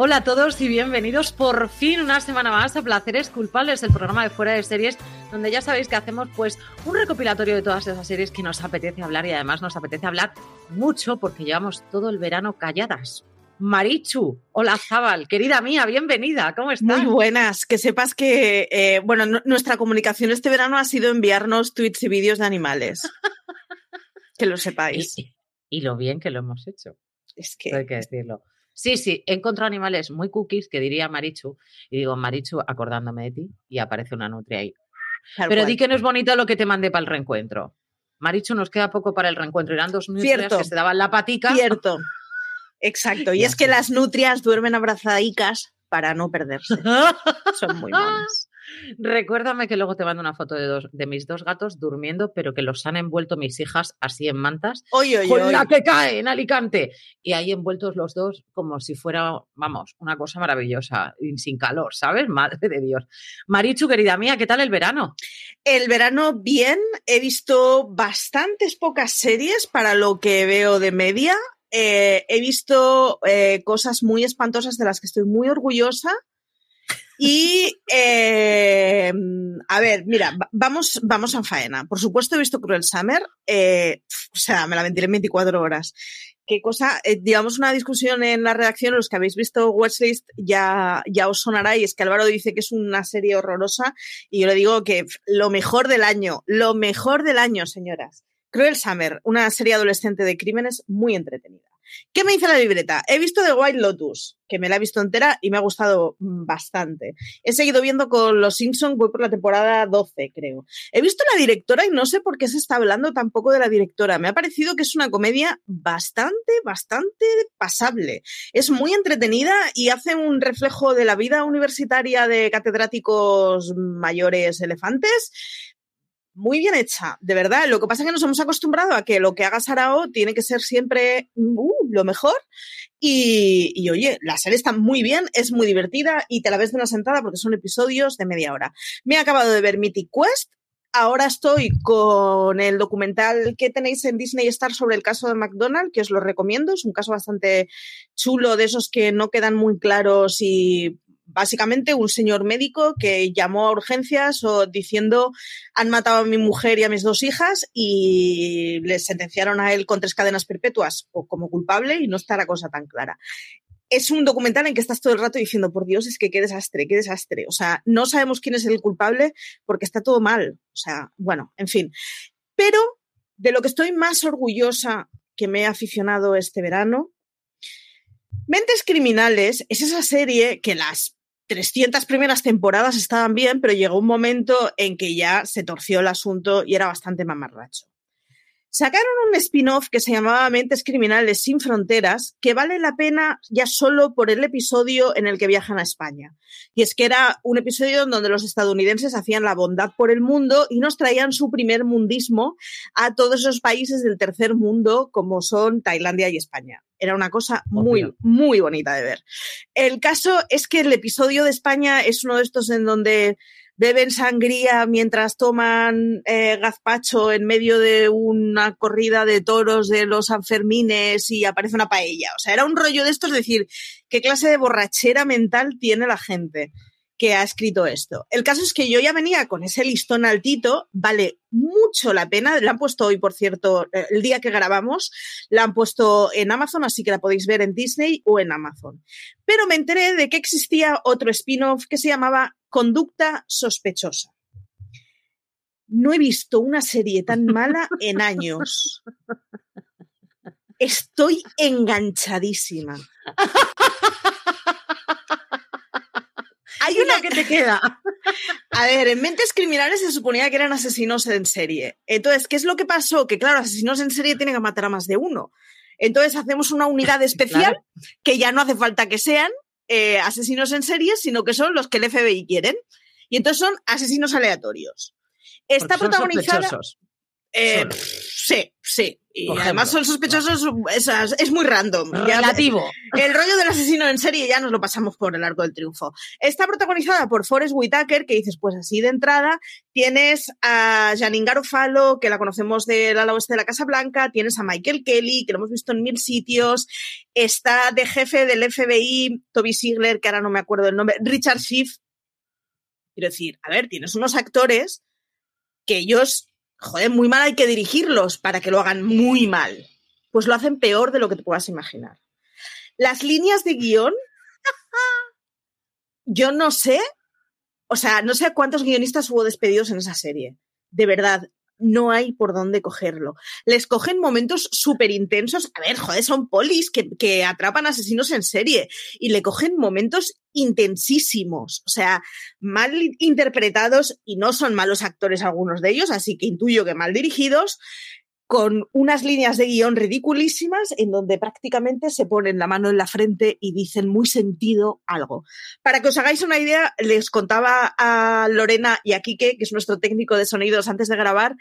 Hola a todos y bienvenidos por fin una semana más a Placeres Culpables, el programa de fuera de series, donde ya sabéis que hacemos pues un recopilatorio de todas esas series que nos apetece hablar y además nos apetece hablar mucho porque llevamos todo el verano calladas. Marichu, hola Zabal, querida mía, bienvenida, ¿cómo estás? Muy buenas, que sepas que, eh, bueno, nuestra comunicación este verano ha sido enviarnos tweets y vídeos de animales. que lo sepáis. Y, y, lo bien que lo hemos hecho. Es que... Hay que decirlo. Sí, sí, he encontrado animales muy cookies que diría Marichu, y digo, Marichu, acordándome de ti, y aparece una nutria ahí. Tal Pero cual. di que no es bonito lo que te mandé para el reencuentro. Marichu, nos queda poco para el reencuentro. Eran dos nutrias que se daban la patica. Cierto. Exacto. Y es que las nutrias duermen abrazadicas para no perderse. Son muy monas. Recuérdame que luego te mando una foto de, dos, de mis dos gatos durmiendo, pero que los han envuelto mis hijas así en mantas. Oye, oye, con la que cae en Alicante. Y ahí envueltos los dos como si fuera, vamos, una cosa maravillosa, y sin calor, ¿sabes? Madre de Dios. Marichu, querida mía, ¿qué tal el verano? El verano bien, he visto bastantes pocas series para lo que veo de media. Eh, he visto eh, cosas muy espantosas de las que estoy muy orgullosa. Y, eh, a ver, mira, va- vamos, vamos a faena. Por supuesto he visto Cruel Summer, eh, o sea, me la mentiré en 24 horas. Qué cosa, eh, digamos una discusión en la redacción, los que habéis visto Watchlist ya, ya os sonará y es que Álvaro dice que es una serie horrorosa y yo le digo que lo mejor del año, lo mejor del año, señoras. Cruel Summer, una serie adolescente de crímenes muy entretenida. ¿Qué me dice la libreta? He visto The White Lotus, que me la he visto entera y me ha gustado bastante. He seguido viendo con Los Simpsons, voy por la temporada 12, creo. He visto la directora y no sé por qué se está hablando tampoco de la directora. Me ha parecido que es una comedia bastante, bastante pasable. Es muy entretenida y hace un reflejo de la vida universitaria de catedráticos mayores elefantes muy bien hecha, de verdad. Lo que pasa es que nos hemos acostumbrado a que lo que haga Sarao tiene que ser siempre uh, lo mejor. Y, y, oye, la serie está muy bien, es muy divertida y te la ves de una sentada porque son episodios de media hora. Me he acabado de ver Mythic Quest, ahora estoy con el documental que tenéis en Disney Star sobre el caso de McDonald's, que os lo recomiendo. Es un caso bastante chulo, de esos que no quedan muy claros y básicamente un señor médico que llamó a urgencias o diciendo han matado a mi mujer y a mis dos hijas y le sentenciaron a él con tres cadenas perpetuas o como culpable y no está la cosa tan clara. Es un documental en que estás todo el rato diciendo, por Dios, es que qué desastre, qué desastre. O sea, no sabemos quién es el culpable porque está todo mal. O sea, bueno, en fin. Pero de lo que estoy más orgullosa que me he aficionado este verano Mentes Criminales es esa serie que las 300 primeras temporadas estaban bien, pero llegó un momento en que ya se torció el asunto y era bastante mamarracho. Sacaron un spin-off que se llamaba Mentes Criminales sin Fronteras, que vale la pena ya solo por el episodio en el que viajan a España. Y es que era un episodio donde los estadounidenses hacían la bondad por el mundo y nos traían su primer mundismo a todos esos países del tercer mundo como son Tailandia y España. Era una cosa muy, muy bonita de ver. El caso es que el episodio de España es uno de estos en donde beben sangría mientras toman eh, gazpacho en medio de una corrida de toros de los Sanfermines y aparece una paella. O sea, era un rollo de estos, es decir, qué clase de borrachera mental tiene la gente que ha escrito esto. El caso es que yo ya venía con ese listón altito, vale mucho la pena, la han puesto hoy, por cierto, eh, el día que grabamos, la han puesto en Amazon, así que la podéis ver en Disney o en Amazon. Pero me enteré de que existía otro spin-off que se llamaba Conducta Sospechosa. No he visto una serie tan mala en años. Estoy enganchadísima. Hay una que te queda. A ver, en Mentes Criminales se suponía que eran asesinos en serie. Entonces, ¿qué es lo que pasó? Que claro, asesinos en serie tienen que matar a más de uno. Entonces hacemos una unidad especial que ya no hace falta que sean eh, asesinos en serie, sino que son los que el FBI quieren. Y entonces son asesinos aleatorios. Está protagonizada. Eh, sí, sí. Y además son sospechosos, es, muy random. Relativo. el rollo del asesino en serie ya nos lo pasamos por el arco del triunfo. Está protagonizada por Forrest Whitaker, que dices, pues así de entrada, tienes a Janine Garofalo, que la conocemos del ala oeste de la Casa Blanca, tienes a Michael Kelly, que lo hemos visto en mil sitios, está de jefe del FBI, Toby Sigler, que ahora no me acuerdo el nombre, Richard Schiff. Quiero decir, a ver, tienes unos actores que ellos joder, muy mal hay que dirigirlos para que lo hagan muy mal. Pues lo hacen peor de lo que te puedas imaginar. Las líneas de guion, yo no sé, o sea, no sé cuántos guionistas hubo despedidos en esa serie. De verdad, no hay por dónde cogerlo. Les cogen momentos súper intensos. A ver, joder, son polis que, que, atrapan asesinos en serie y le cogen momentos intensísimos, o sea, mal interpretados y no son malos actores algunos de ellos, así que intuyo que mal dirigidos, con unas líneas de guion ridiculísimas en donde prácticamente se ponen la mano en la frente y dicen muy sentido algo. Para que os hagáis una idea, les contaba a Lorena y a Quique, que es nuestro técnico de sonidos antes de grabar,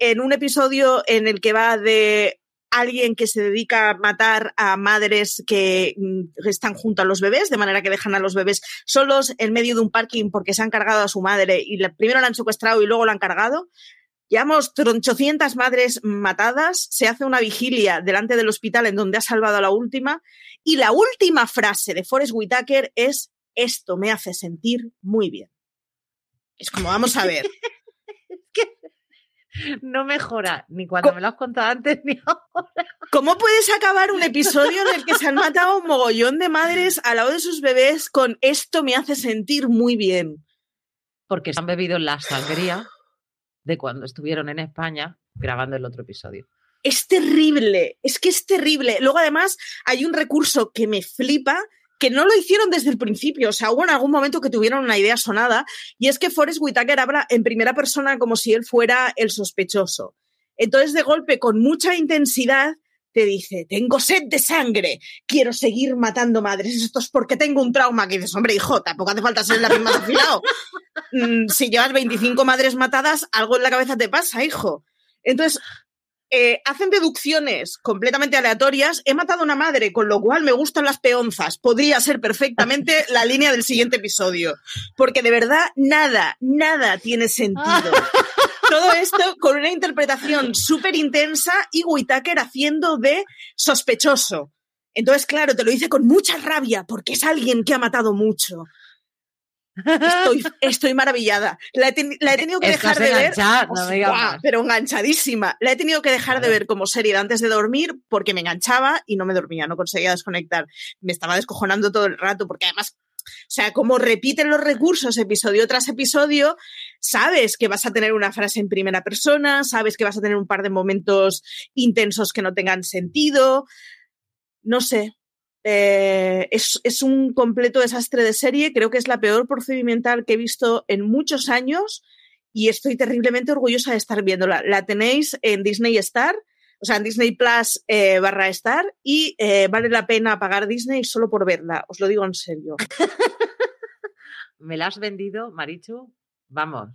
en un episodio en el que va de alguien que se dedica a matar a madres que mm, están junto a los bebés, de manera que dejan a los bebés solos en medio de un parking porque se han cargado a su madre y primero la han secuestrado y luego la han cargado. Llevamos 800 madres matadas, se hace una vigilia delante del hospital en donde ha salvado a la última y la última frase de Forrest Whitaker es esto me hace sentir muy bien. Es como, vamos a ver. no mejora ni cuando me lo has contado antes ni ahora. ¿Cómo puedes acabar un episodio en el que se han matado un mogollón de madres al lado de sus bebés con esto me hace sentir muy bien? Porque se han bebido la sangría de cuando estuvieron en España grabando el otro episodio. Es terrible, es que es terrible. Luego además hay un recurso que me flipa, que no lo hicieron desde el principio, o sea, hubo en algún momento que tuvieron una idea sonada, y es que Forrest Whitaker habla en primera persona como si él fuera el sospechoso. Entonces, de golpe, con mucha intensidad, te dice, tengo sed de sangre, quiero seguir matando madres, esto es porque tengo un trauma, que dices, hombre, hijo, tampoco hace falta ser la misma afilado. Mm, si llevas 25 madres matadas, algo en la cabeza te pasa, hijo. Entonces, eh, hacen deducciones completamente aleatorias. He matado a una madre, con lo cual me gustan las peonzas. Podría ser perfectamente la línea del siguiente episodio. Porque de verdad, nada, nada tiene sentido. Todo esto con una interpretación súper intensa y Whitaker haciendo de sospechoso. Entonces, claro, te lo dice con mucha rabia porque es alguien que ha matado mucho. Estoy, estoy maravillada. La he, la he tenido que Estás dejar de ver. pero enganchadísima. La he tenido que dejar de ver como serie antes de dormir porque me enganchaba y no me dormía, no conseguía desconectar. Me estaba descojonando todo el rato porque además, o sea, como repiten los recursos episodio tras episodio, sabes que vas a tener una frase en primera persona, sabes que vas a tener un par de momentos intensos que no tengan sentido. No sé, eh, es, es un completo desastre de serie. Creo que es la peor procedimental que he visto en muchos años y estoy terriblemente orgullosa de estar viéndola. La tenéis en Disney Star, o sea, en Disney Plus eh, barra Star y eh, vale la pena pagar Disney solo por verla. Os lo digo en serio. Me la has vendido, Marichu. Vamos,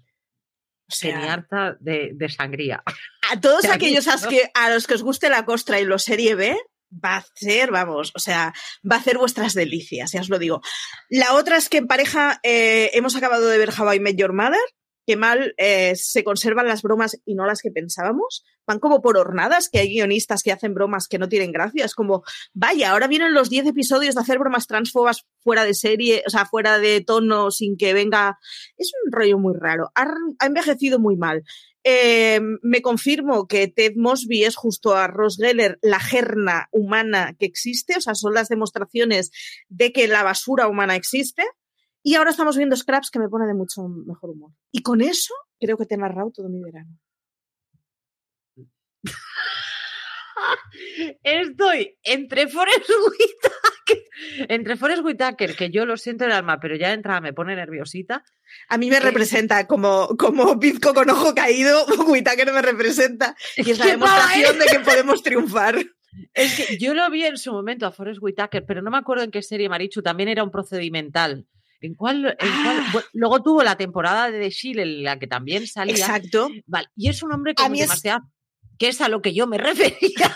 O sea, tenía harta de, de sangría. a todos aquellos a, los que, a los que os guste la costra y lo serie B, va a ser, vamos, o sea, va a hacer vuestras delicias, ya os lo digo. La otra es que en pareja eh, hemos acabado de ver How I Your Mother, que mal eh, se conservan las bromas y no las que pensábamos. Van como por hornadas, que hay guionistas que hacen bromas que no tienen gracia. Es como, vaya, ahora vienen los 10 episodios de hacer bromas transfobas fuera de serie, o sea, fuera de tono, sin que venga. Es un rollo muy raro. Ha envejecido muy mal. Eh, me confirmo que Ted Mosby es justo a Ross Geller la gerna humana que existe, o sea, son las demostraciones de que la basura humana existe. Y ahora estamos viendo Scraps que me pone de mucho mejor humor. Y con eso creo que te he narrado todo mi verano. Estoy entre Forrest Whitaker, entre Forrest Whitaker, que yo lo siento en el alma, pero ya de entrada me pone nerviosita. A mí me Eh, representa como, como bizco con ojo caído, Whitaker me representa. Y es la ¡Qué demostración de que podemos triunfar. Es que yo lo vi en su momento a Forrest Whitaker, pero no me acuerdo en qué serie, Marichu, también era un procedimental. ¿En cuál? en cuál- Ah. bueno, luego tuvo la temporada de The Shield en la que también salía. Exacto. Vale, y es un hombre con demasiada. Que es a lo que yo me refería,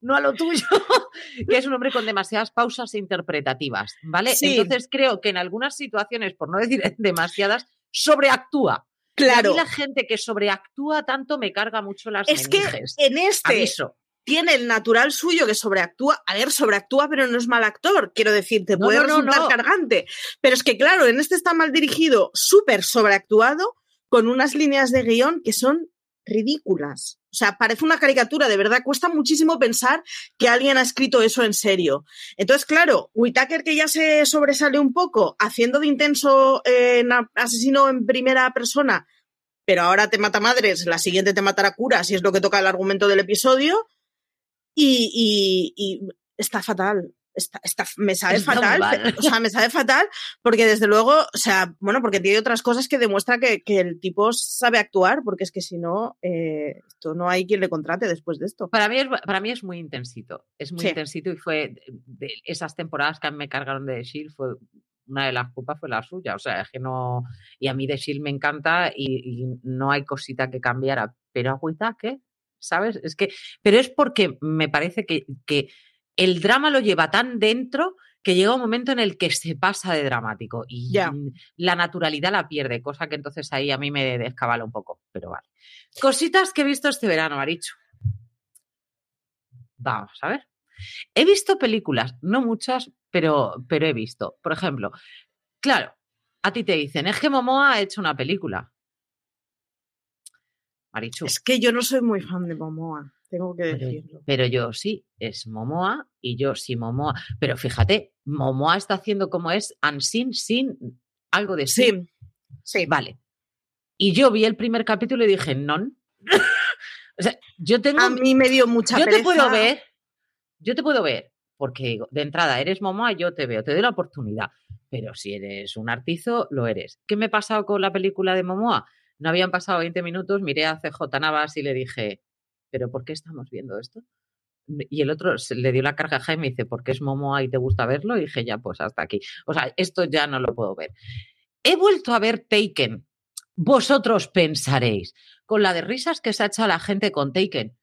no a lo tuyo. que es un hombre con demasiadas pausas interpretativas, ¿vale? Sí. Entonces creo que en algunas situaciones, por no decir demasiadas, sobreactúa. Y a Claro. mí la gente que sobreactúa tanto me carga mucho las Es que en este Aviso. tiene el natural suyo que sobreactúa. A ver, sobreactúa, pero no es mal actor. Quiero decir, te No, puede no, no, resultar no. cargante. Pero es que, claro, en este está mal dirigido, súper sobreactuado, con unas líneas de guion que son ridículas. O sea, parece una caricatura, de verdad, cuesta muchísimo pensar que alguien ha escrito eso en serio. Entonces, claro, Whitaker que ya se sobresale un poco haciendo de intenso eh, asesino en primera persona, pero ahora te mata madres, la siguiente te matará cura, si es lo que toca el argumento del episodio, y, y- y está fatal. Está, está- me sabe Está fatal, mal. o sea, me sabe fatal porque desde luego, o sea, bueno, porque tiene otras cosas que demuestra que, que el tipo sabe actuar, porque es que si no, eh, esto no hay quien le contrate después de esto. Para mí, es, para mí es muy intensito. Es muy Sí. intensito y fue de, de esas temporadas que me cargaron de The Shield, fue una de las culpas fue la suya. O sea, es que no. Y a mí The Shield me encanta y, y no hay cosita que cambiara. Pero a Whitaker, ¿sabes? Es que. Pero es porque me parece que, que el drama lo lleva tan dentro que llega un momento en el que se pasa de dramático y la naturalidad la pierde, cosa que entonces ahí a mí me descabala un poco, pero vale. Cositas que he visto este verano, Marichu. Vamos a ver. He visto películas, no muchas, pero, pero he visto. Por ejemplo, claro, a ti te dicen, es que Momoa ha hecho una película. Marichu. Es que yo no soy muy fan de Momoa, tengo que Pero, decirlo. pero yo sí, es Momoa y yo sí Momoa. Pero fíjate, Momoa está haciendo como es Unseen sin algo de sí. Sí, sí. Vale. Y yo vi el primer capítulo y dije, non. o sea, yo tengo. A mí me dio mucha yo te puedo ver. Yo te puedo ver. Porque digo, de entrada eres Momoa, yo te veo, te doy la oportunidad. Pero si eres un artizo, lo eres. ¿Qué me ha pasado con la película de Momoa? No habían pasado 20 minutos, miré a CJ Navas y le dije, ¿pero por qué estamos viendo esto? Y el otro se le dio la carcajada y dice, ¿por qué es Momoa y te gusta verlo? Y dije, ya, pues hasta aquí. O sea, esto ya no lo puedo ver. He vuelto a ver Taken. Vosotros pensaréis, con la de risas que se ha hecho la gente con Taken.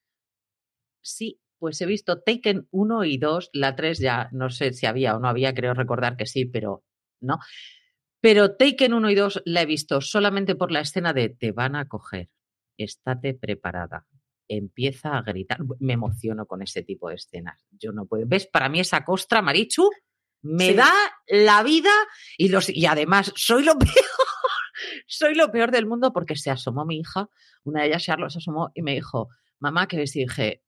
Sí, pues he visto Taken 1 y 2, la 3 ya no sé si había o no había, creo recordar que sí, pero no. Pero Taken 1 y 2 la he visto solamente por la escena de te van a coger, estate preparada, empieza a gritar. Me emociono con ese tipo de escenas. Yo no puedo. ¿Ves? Para mí esa costra, Marichu, me Sí. da la vida y, los, y además soy lo peor. soy lo peor del mundo porque se asomó mi hija, una de ellas, Charlotte, se asomó y me dijo, mamá, ¿qué ves? Y dije,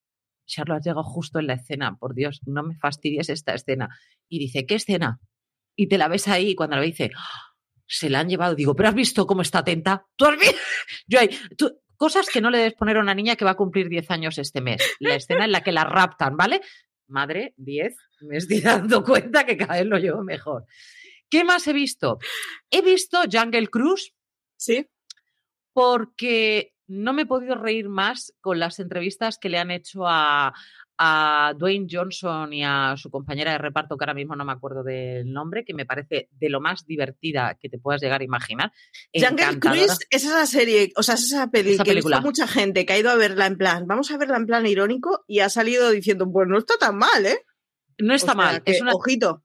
Charlotte, has llegado justo en la escena, por Dios, no me fastidies esta escena. Y dice, ¿qué escena? Y te la ves ahí y cuando la ve dice, "Ah, se la han llevado. Digo, pero has visto cómo está atenta. ¿Tú has visto? Yo ahí, tú- cosas que no le debes poner a una niña que va a cumplir 10 años este mes. La escena en la que la raptan, ¿vale? Madre, 10, me estoy dando cuenta que cada vez lo llevo mejor. ¿Qué más he visto? He visto Jungle Cruise Sí. porque no me he podido reír más con las entrevistas que le han hecho a, a Dwayne Johnson y a su compañera de reparto, que ahora mismo no me acuerdo del nombre, que me parece de lo más divertida que te puedas llegar a imaginar. Jungle. Cruise es esa serie, o sea, es esa peli Esa que película. mucha gente que ha ido a verla en plan, vamos a verla en plan irónico y ha salido diciendo, pues no está tan mal, ¿eh? No está O sea, mal. que, Es una, Ojito.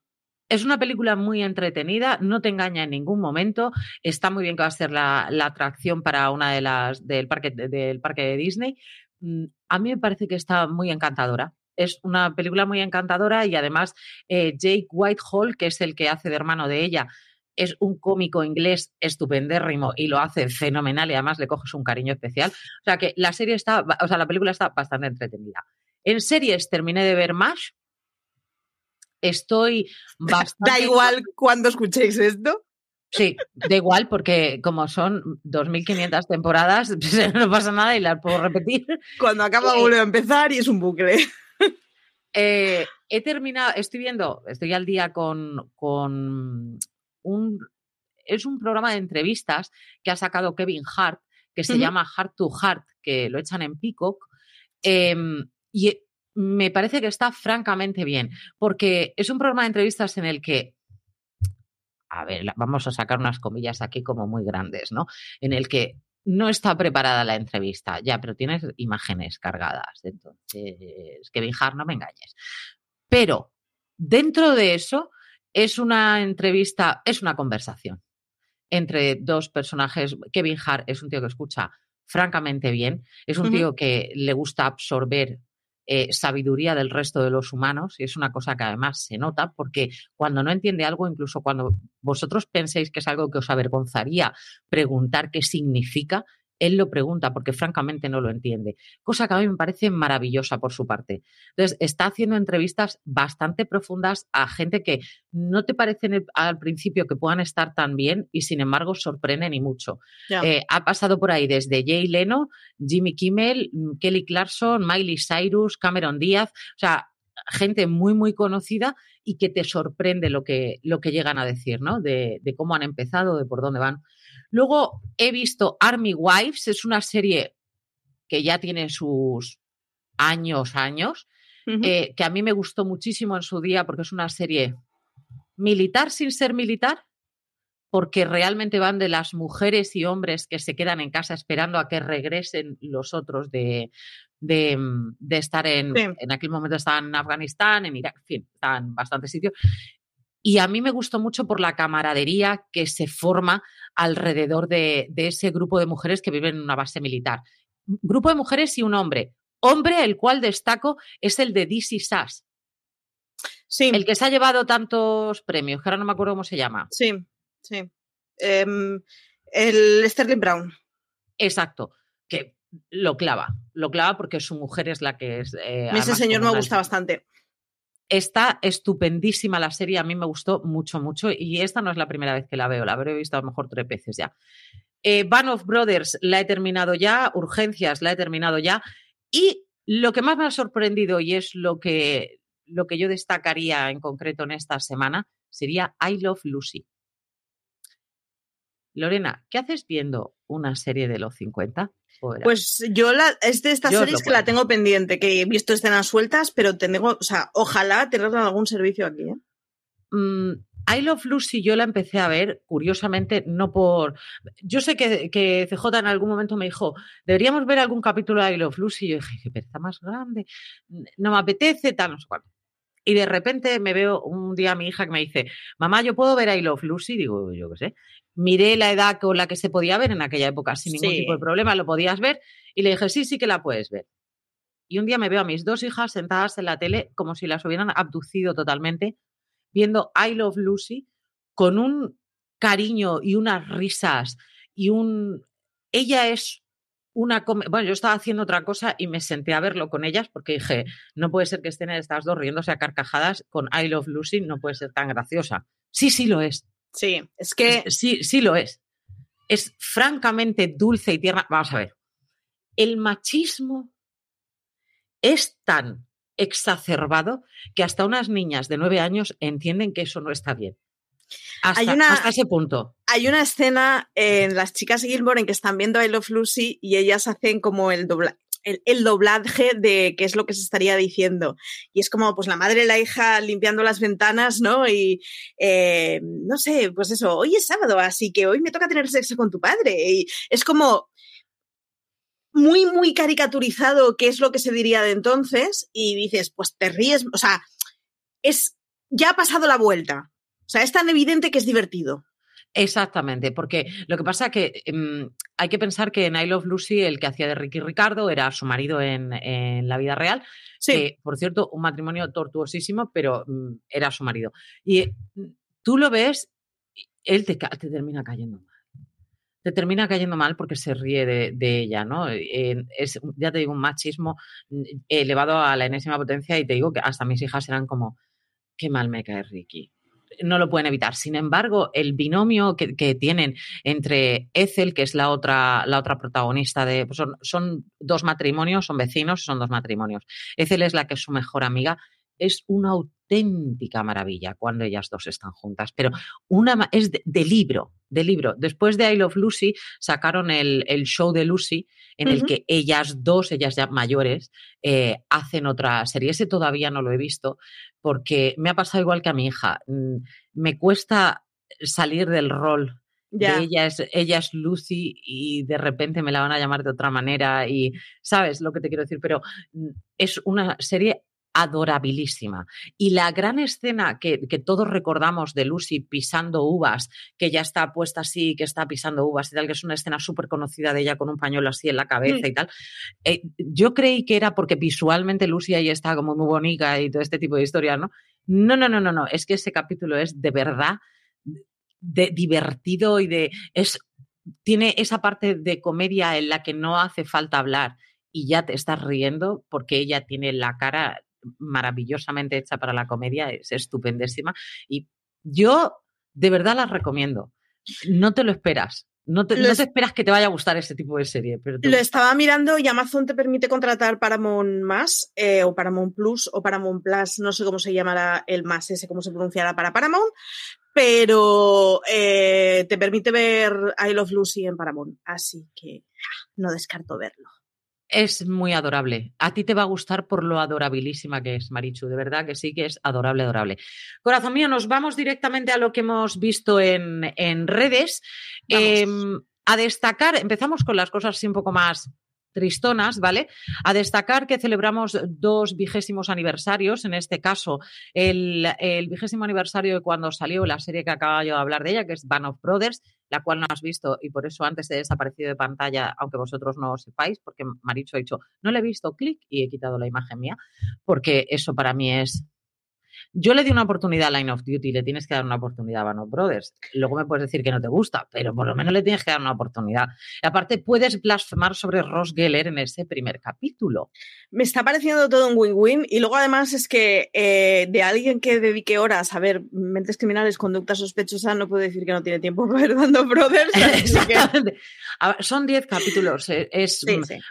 Es una película muy entretenida, no te engaña en ningún momento. Está muy bien que va a ser la, la atracción para una de las del parque, del parque de Disney. Mm, A mí me parece que está muy encantadora. Es una película muy encantadora y además eh, Jake Whitehall, que es el que hace de hermano de ella, es un cómico inglés estupendérrimo y lo hace fenomenal y además le coges un cariño especial. O sea que la serie está, o sea, la película está bastante entretenida. En series terminé de ver MASH. Estoy bastante. Da igual cuando escuchéis esto. Sí, da igual, porque como son 2.500 temporadas, pues no pasa nada y las puedo repetir. Cuando acaba vuelve a empezar y es un bucle. Eh, he terminado, estoy viendo, estoy al día con, con un. Es un programa de entrevistas que ha sacado Kevin Hart, que se llama Heart to Heart, que lo echan en Peacock. em, y me parece que está francamente bien, porque es un programa de entrevistas en el que a ver, vamos a sacar unas comillas aquí como muy grandes, ¿no? En el que no está preparada la entrevista, ya, pero tienes imágenes cargadas. Entonces, Kevin Hart, no me engañes. Pero dentro de eso es una entrevista, es una conversación entre dos personajes. Kevin Hart es un tío que escucha francamente bien, es un tío que le gusta absorber eh, sabiduría del resto de los humanos y es una cosa que además se nota porque cuando no entiende algo, incluso cuando vosotros penséis que es algo que os avergonzaría preguntar qué significa, él lo pregunta porque francamente no lo entiende, cosa que a mí me parece maravillosa por su parte. Entonces, está haciendo entrevistas bastante profundas a gente que no te parecen al principio que puedan estar tan bien y sin embargo sorprenden y mucho. Eh, ha pasado por ahí desde Jay Leno, Jimmy Kimmel, mm, Kelly Clarkson, Miley Cyrus, Cameron Díaz, o sea, gente muy, muy conocida y que te sorprende lo que, lo que llegan a decir, ¿no? De, de cómo han empezado, de por dónde van. Luego he visto Army Wives, es una serie que ya tiene sus años, años, eh, que a mí me gustó muchísimo en su día porque es una serie militar sin ser militar, porque realmente van de las mujeres y hombres que se quedan en casa esperando a que regresen los otros de, de, mm, de estar en, Sí. en aquel momento estaban en Afganistán, en Irak, en fin, estaban en bastantes sitios. Y a mí me gustó mucho por la camaradería que se forma alrededor de, de ese grupo de mujeres que viven en una base militar. Grupo de mujeres y un hombre. Hombre, el cual destaco, es el de DC Sass, Sí, el que se ha llevado tantos premios, que ahora no me acuerdo cómo se llama. sí, sí. Em, el Sterling Brown. Exacto, que lo clava, lo clava porque su mujer es la que es. eh, Ese señor me gusta bastante. Está estupendísima la serie, a mí me gustó mucho, mucho, y esta no es la primera vez que la veo, la habré visto a lo mejor tres veces ya. Eh, of Brothers la he terminado ya, Urgencias la he terminado ya, y lo que más me ha sorprendido y es lo que, lo que yo destacaría en concreto en esta semana sería I Love Lucy. Lorena, ¿qué haces viendo una serie de los 50? Fuera. Pues yo la, es de estas Yo series que la tengo pendiente, que he visto escenas sueltas, pero tengo, o sea, ojalá tenerla en algún servicio aquí. ¿eh? Mm, I Love Lucy yo la empecé a ver, curiosamente, no por... Yo sé que, que, CJ en algún momento me dijo, deberíamos ver algún capítulo de I Love Lucy. Y yo dije, qué pereza más grande, no me apetece, tal, no sé cuál. Y de repente me veo un día a mi hija que me dice, mamá, ¿yo puedo ver I Love Lucy? Digo, yo qué sé. Miré la edad con la que se podía ver en aquella época sin ningún tipo de problema, lo podías ver. Y le dije, sí, sí que la puedes ver. Y un día me veo a mis dos hijas sentadas en la tele como si las hubieran abducido totalmente viendo I Love Lucy con un cariño y unas risas y un... Ella es una... Bueno, yo estaba haciendo otra cosa y me senté a verlo con ellas porque dije, no puede ser que estén estas dos riéndose a carcajadas con I Love Lucy, no puede ser tan graciosa. Sí, sí lo es. Sí, es que... Sí, sí lo es. Es francamente dulce y tierna. Vamos a ver. El machismo es tan exacerbado que hasta unas niñas de nueve años entienden que eso no está bien. Hasta, ese punto. Hay una escena en las chicas Gilmore en que están viendo I Love Lucy y ellas hacen como el doblaje. El, doblaje de qué es lo que se estaría diciendo. Y es como, pues, la madre y la hija limpiando las ventanas, ¿no? Y, eh, no sé, pues eso, hoy es sábado, así que hoy me toca tener sexo con tu padre. Y es como, muy, muy caricaturizado qué es lo que se diría de entonces y dices, pues te ríes, o sea, es, ya ha pasado la vuelta. O sea, es tan evidente que es divertido. Exactamente, porque lo que pasa es que em, hay que pensar que en I Love Lucy el que hacía de Ricky Ricardo era su marido en, la vida real. Sí. por cierto, un matrimonio tortuosísimo, pero mm, era su marido. Y mm, tú lo ves, él te, te termina cayendo mal te termina cayendo mal porque se ríe de, ella, ¿no? es, ya te digo, un machismo mm, elevado a la enésima potencia y te digo que hasta mis hijas eran como, qué mal me cae Ricky. No lo pueden evitar. Sin embargo, el binomio que, tienen entre Ethel, que es la otra, la otra protagonista de. Pues son, son, dos matrimonios, son vecinos, son dos matrimonios. Ethel es la que es su mejor amiga. Es una auténtica maravilla cuando ellas dos están juntas, pero una es de, libro, de libro. Después de I Love Lucy sacaron el, show de Lucy en el que ellas dos, ellas ya mayores, eh, hacen otra serie. Ese todavía no lo he visto porque me ha pasado igual que a mi hija. Mm, me cuesta salir del rol De ella es, ella es Lucy y de repente me la van a llamar de otra manera y sabes lo que te quiero decir, pero mm, es una serie adorabilísima. Y la gran escena que, todos recordamos de Lucy pisando uvas, que ya está puesta así, que está pisando uvas y tal, que es una escena súper conocida de ella con un pañuelo así en la cabeza mm. y tal, eh, yo creí que era porque visualmente Lucy ahí está como muy bonita y todo este tipo de historias, ¿no? No, no, no, no, no, es que ese capítulo es de verdad de divertido y de es tiene esa parte de comedia en la que no hace falta hablar y ya te estás riendo porque ella tiene la cara maravillosamente hecha para la comedia, es estupendísima. Y yo de verdad la recomiendo. No te lo esperas. No te, esperas que te vaya a gustar ese tipo de serie. Pero Lo estaba mirando y Amazon te permite contratar Paramount Más eh, o Paramount Plus o Paramount Plus, no sé cómo se llamará el más ese, cómo se pronunciará para Paramount, pero eh, te permite ver I Love Lucy en Paramount. Así que no descarto verlo. Es muy adorable. A ti te va a gustar por lo adorabilísima que es, Marichu. De verdad que sí que es adorable, adorable. Corazón mío, nos vamos directamente a lo que hemos visto en, redes. Em, a destacar, empezamos con las cosas así un poco más tristonas, ¿vale? A destacar que celebramos dos vigésimos aniversarios, en este caso el, vigésimo aniversario de cuando salió la serie que acaba yo de hablar de ella, que es Band of Brothers, la cual no has visto y por eso antes he desaparecido de pantalla, aunque vosotros no lo sepáis, porque Maricho ha dicho, no le he visto, clic y he quitado la imagen mía, porque eso para mí es yo le di una oportunidad a Line of Duty, le tienes que dar una oportunidad a Band Brothers. Luego me puedes decir que no te gusta, pero por lo menos le tienes que dar una oportunidad. Y aparte, puedes blasfemar sobre Ross Geller en ese primer capítulo. Me está pareciendo todo un win-win. Y luego, además, es que eh, de alguien que dedique horas a ver mentes criminales, conducta sospechosa, no puedo decir que no tiene tiempo para ver Band Brothers. son 10 capítulos. Eh, es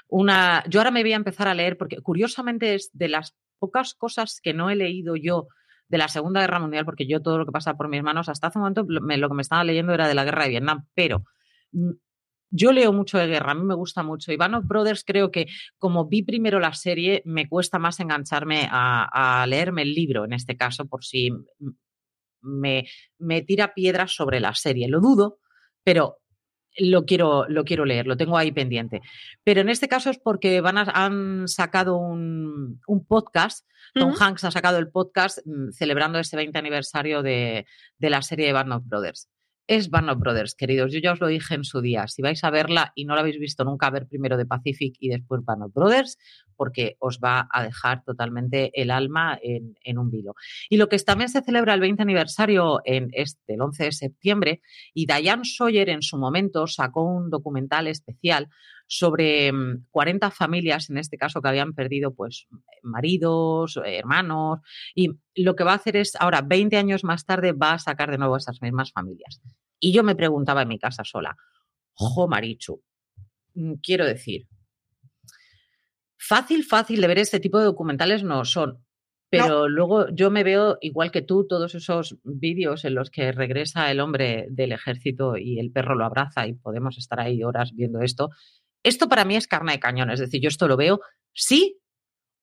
una. Yo ahora me voy a empezar a leer porque, curiosamente, es de las pocas cosas que no he leído yo de la Segunda Guerra Mundial, porque yo todo lo que pasa por mis manos, hasta hace un momento lo, que me estaba leyendo era de la Guerra de Vietnam, pero mm, yo leo mucho de guerra, a mí me gusta mucho. Y Band Brothers creo que como vi primero la serie, me cuesta más engancharme a, leerme el libro, en este caso, por si me, me tira piedras sobre la serie. Lo dudo, pero lo quiero, lo quiero leer, lo tengo ahí pendiente. Pero en este caso es porque van a, han sacado un, un podcast. Tom Hanks ha sacado el podcast mm, celebrando este 20 aniversario de, de la serie de Band of Brothers es Band Brothers, queridos. Yo ya os lo dije en su día. Si vais a verla y no la habéis visto nunca, ver primero de Pacific y después Band Brothers, porque os va a dejar totalmente el alma en, un vilo. Y lo que también se celebra el 20 aniversario en este, el 11 de septiembre, y Diane Sawyer en su momento sacó un documental especial sobre 40 mm, familias, en este caso, que habían perdido pues maridos, hermanos, y lo que va a hacer es, ahora, 20 años más tarde, va a sacar de nuevo esas mismas familias. Y yo me preguntaba en mi casa sola, jo, Marichu, mm, quiero decir, fácil, fácil de ver este tipo de documentales no son. Pero luego yo me veo, igual que tú, todos esos vídeos en los que regresa el hombre del ejército y el perro lo abraza y podemos estar ahí horas viendo esto. Esto para mí es carne de cañón, es decir, yo esto lo veo sí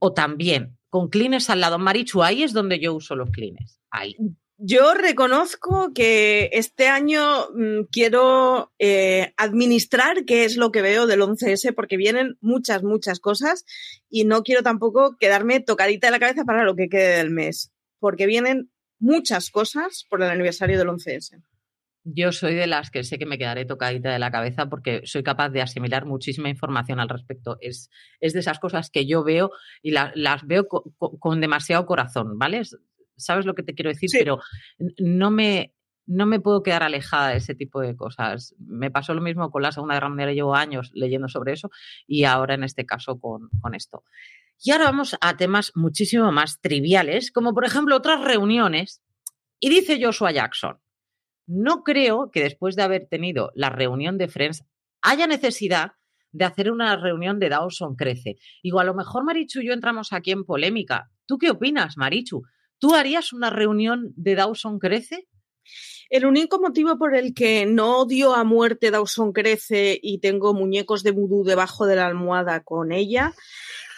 o también, con clines al lado. Marichu, ahí es donde yo uso los clines. Ahí. Yo reconozco que este año mm, quiero eh, administrar qué es lo que veo del 11S porque vienen muchas, muchas cosas y no quiero tampoco quedarme tocadita de la cabeza para lo que quede del mes, porque vienen muchas cosas por el aniversario del 11S. Yo soy de las que sé que me quedaré tocadita de la cabeza porque soy capaz de asimilar muchísima información al respecto. Es, es de esas cosas que yo veo y las veo con demasiado corazón, ¿vale? ¿Sabes lo que te quiero decir? Pero no me, no me puedo quedar alejada de ese tipo de cosas. Me pasó lo mismo con la Segunda Guerra Mundial, llevo años leyendo sobre eso y ahora en este caso con, con esto. Y ahora vamos a temas muchísimo más triviales, como por ejemplo otras reuniones. Y dice Joshua Jackson, no creo que después de haber tenido la reunión de Friends haya necesidad de hacer una reunión de Dawson Crece. Igual a lo mejor Marichu y yo entramos aquí en polémica. ¿Tú qué opinas, Marichu? ¿Tú harías una reunión de Dawson Crece? El único motivo por el que no odio a muerte Dawson Crece y tengo muñecos de vudú debajo de la almohada con ella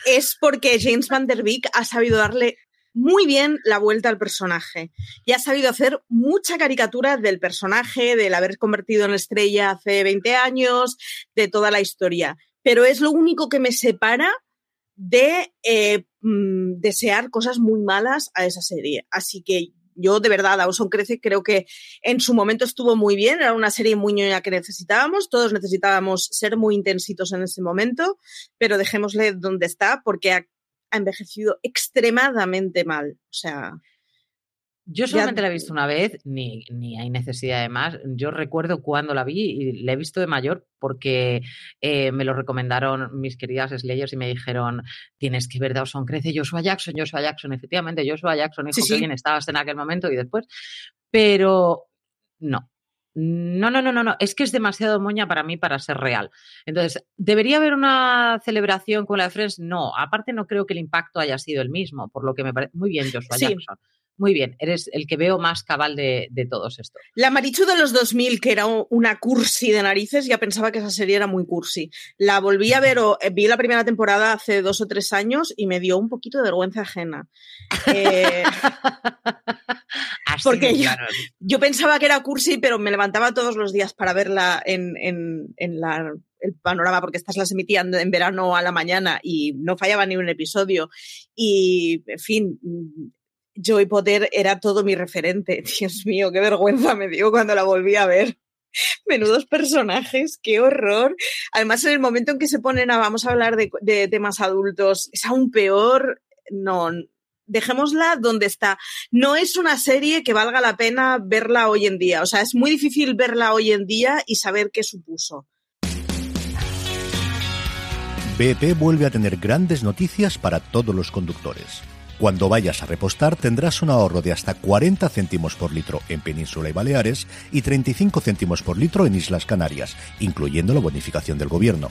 es porque James Van Der Beek ha sabido darle muy bien la vuelta al personaje y ha sabido hacer mucha caricatura del personaje, del haber convertido en estrella hace 20 años, de toda la historia. Pero es lo único que me separa de eh, mm, desear cosas muy malas a esa serie. Así que yo de verdad, Dawson Crece, creo que en su momento estuvo muy bien, era una serie muy ñoña que necesitábamos, todos necesitábamos ser muy intensitos en ese momento, pero dejémosle donde está porque envejecido extremadamente mal. O sea. Yo solamente la he visto una vez, ni, ni, hay necesidad de más. Yo recuerdo cuando la vi y la he visto de mayor porque eh, me lo recomendaron mis queridas Slayers y me dijeron, tienes que ver Dawson Crece, Joshua Jackson, Joshua Jackson. Efectivamente, Joshua Jackson, hijo, que bien estabas en aquel momento y después. Pero no, no, no, no, no, no, es que es demasiado moña para mí para ser real. Entonces, ¿debería haber una celebración con la de Friends? No, aparte no creo que el impacto haya sido el mismo, por lo que me parece muy bien Joshua Jackson. Muy bien, eres el que veo más cabal de, todos estos. La Marichu de los 2000, que era una cursi de narices, ya pensaba que esa serie era muy cursi. La volví a ver, o, eh, vi la primera temporada hace dos o tres años y me dio un poquito de vergüenza ajena. Eh, porque yo, pensaba que era cursi, pero me levantaba todos los días para verla en, el panorama, porque estas las emitían en verano a la mañana y no fallaba ni un episodio. Y, en fin, Joy Potter era todo mi referente. Dios mío, qué vergüenza me dio cuando la volví a ver. Menudos personajes, qué horror. Además, en el momento en que se ponen a, vamos a hablar de, de temas adultos, es aún peor. No, dejémosla donde está. No es una serie que valga la pena verla hoy en día. O sea, es muy difícil verla hoy en día y saber qué supuso. BP vuelve a tener grandes noticias para todos los conductores. Cuando vayas a repostar tendrás un ahorro de hasta 40 céntimos por litro en Península y Baleares y 35 céntimos por litro en Islas Canarias, incluyendo la bonificación del gobierno.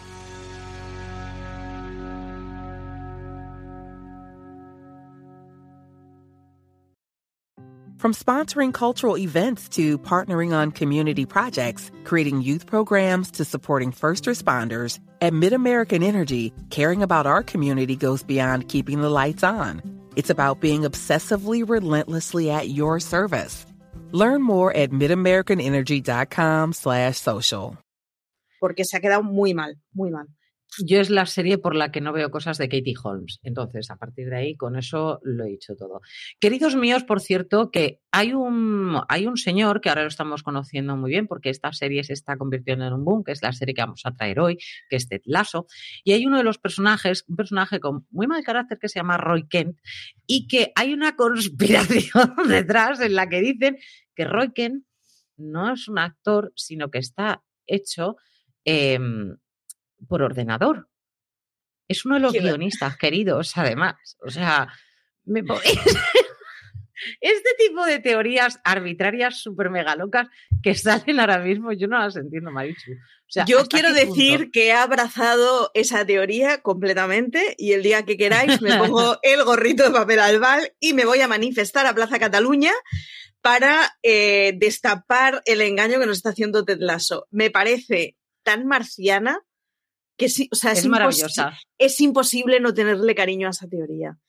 From sponsoring cultural events to partnering on community projects, creating youth programs to supporting first responders, at MidAmerican Energy, caring about our community goes beyond keeping the lights on. It's about being obsessively relentlessly at your service. Learn more at midamericanenergy.com slash social. Porque se ha quedado muy mal, muy mal. Yo es la serie por la que no veo cosas de Katie Holmes. Entonces, a partir de ahí, con eso lo he dicho todo. Queridos míos, por cierto, que hay un, hay un señor que ahora lo estamos conociendo muy bien porque esta serie se está convirtiendo en un boom, que es la serie que vamos a traer hoy, que es Ted Lasso. Y hay uno de los personajes, un personaje con muy mal carácter que se llama Roy Kent y que hay una conspiración detrás en la que dicen que Roy Kent no es un actor, sino que está hecho... Eh, por ordenador. Es uno de los guionistas queridos, además. O sea, me este tipo de teorías arbitrarias súper mega locas que salen ahora mismo, yo no las entiendo, Marichu. O sea, yo quiero decir que he abrazado esa teoría completamente y el día que queráis me pongo el gorrito de papel albal y me voy a manifestar a Plaza Cataluña para eh, destapar el engaño que nos está haciendo Ted Lasso. Me parece tan marciana que sí, o sea, es, maravillosa. Es imposible no tenerle cariño a esa teoría.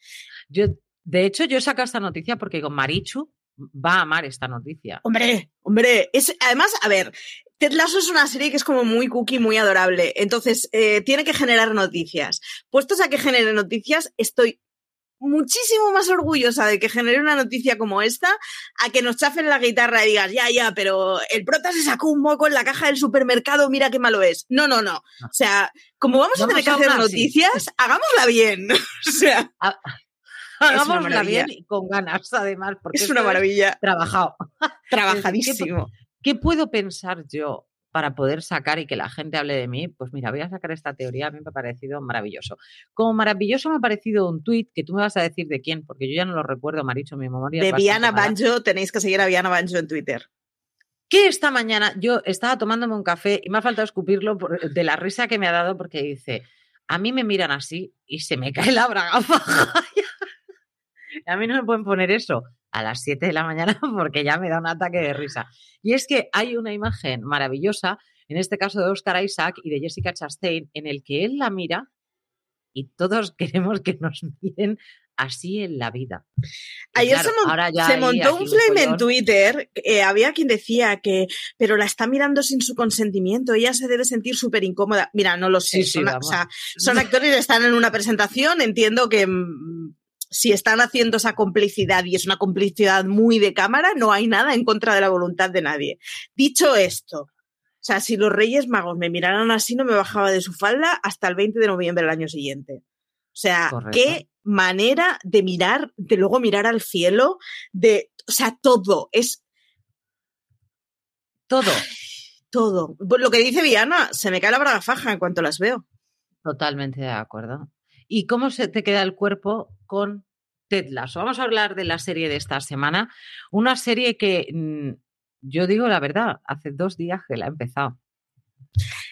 Yo, de hecho, yo saco esta noticia porque con Marichu va a amar esta noticia. Hombre, hombre, es, además, a ver, Ted Lasso es una serie que es como muy cookie, muy adorable. Entonces, eh, tiene que generar noticias. Puestos a que genere noticias, estoy muchísimo más orgullosa de que genere una noticia como esta a que nos chafen la guitarra y digas, ya, ya, pero el prota se sacó un moco en la caja del supermercado, mira qué malo es. No, no, no. O sea, como vamos, a tener que hacer noticias, hagámosla bien. o sea. Hagámosla bien y con ganas, además, porque es una maravilla. Trabajado. Trabajadísimo. ¿Qué puedo pensar yo para poder sacar y que la gente hable de mí, pues mira, voy a sacar esta teoría, a mí me ha parecido maravilloso. Como maravilloso me ha parecido un tuit que tú me vas a decir de quién, porque yo ya no lo recuerdo, Maricho, mi memoria. De Viana Banjo, tenéis que seguir a Viana Banjo en Twitter. Que esta mañana yo estaba tomándome un café y me ha faltado escupirlo de la risa que me ha dado porque dice, a mí me miran así y se me cae la braga a mí no me pueden poner eso a las 7 de la mañana porque ya me da un ataque de risa. Y es que hay una imagen maravillosa, en este caso de Oscar Isaac y de Jessica Chastain, en el que él la mira y todos queremos que nos miren así en la vida. Ayer se, montó un flame en Twitter, eh, había quien decía que, pero la está mirando sin su consentimiento, ella se debe sentir súper incómoda. Mira, no lo sé, son, o sea, son actores, están en una presentación, entiendo que mm, si están haciendo esa complicidad y es una complicidad muy de cámara, no hay nada en contra de la voluntad de nadie. Dicho esto, o sea, si los Reyes Magos me miraran así, no me bajaba de su falda hasta el 20 de noviembre del año siguiente. O sea, qué manera de mirar, de luego mirar al cielo, de, o sea, todo, es... Todo. Todo. Lo que dice Viana, se me cae la braga faja en cuanto las veo. Totalmente de acuerdo. ¿Y cómo se te queda el cuerpo con Ted Lasso? Vamos a hablar de la serie de esta semana. Una serie que mm, yo digo la verdad, hace dos días que la he empezado.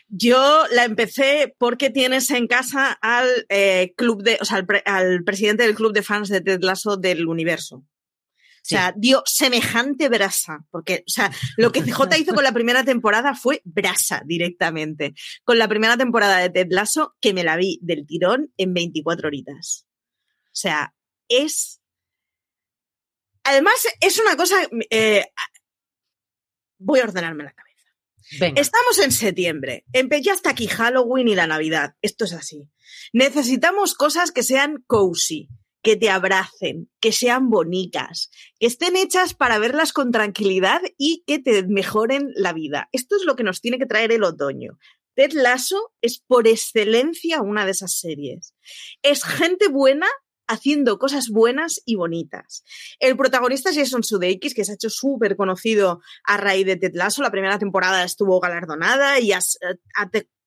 Yo la empecé porque tienes en casa al eh, club de, o sea, al, presidente del club de fans de Ted Lasso del universo. O sea, dio semejante brasa, porque, o sea, lo que CJ hizo con la primera temporada fue brasa directamente. Con la primera temporada de Ted Lasso, que me la vi del tirón en 24 horitas. O sea, es. Además, es una cosa. Eh, voy a ordenarme la cabeza. Estamos en septiembre. Ya hasta aquí Halloween y la Navidad. Esto es así. Necesitamos cosas que sean cozy que te abracen, que sean bonitas, que estén hechas para verlas con tranquilidad y que te mejoren la vida. Esto es lo que nos tiene que traer el otoño. Ted Lasso es por excelencia una de esas series. Es gente buena haciendo cosas buenas y bonitas. El protagonista es Jason Sudeikis, que se ha hecho súper conocido a raíz de Ted Lasso. La primera temporada estuvo galardonada y ha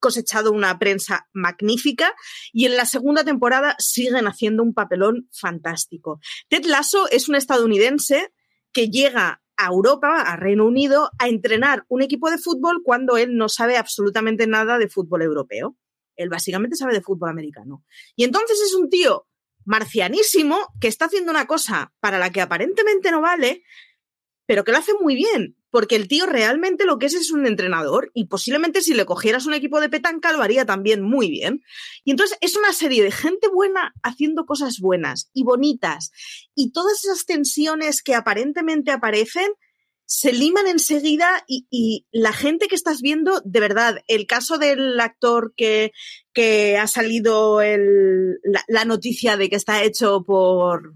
cosechado una prensa magnífica y en la segunda temporada siguen haciendo un papelón fantástico. Ted Lasso es un estadounidense que llega a Europa, a Reino Unido, a entrenar un equipo de fútbol cuando él no sabe absolutamente nada de fútbol europeo. Él básicamente sabe de fútbol americano. Y entonces es un tío marcianísimo que está haciendo una cosa para la que aparentemente no vale, pero que lo hace muy bien, porque el tío realmente lo que es es un entrenador y posiblemente si le cogieras un equipo de petanca lo haría también muy bien. Y entonces es una serie de gente buena haciendo cosas buenas y bonitas y todas esas tensiones que aparentemente aparecen se liman enseguida y, la gente que estás viendo, de verdad, el caso del actor que, que ha salido el, la, noticia de que está hecho por...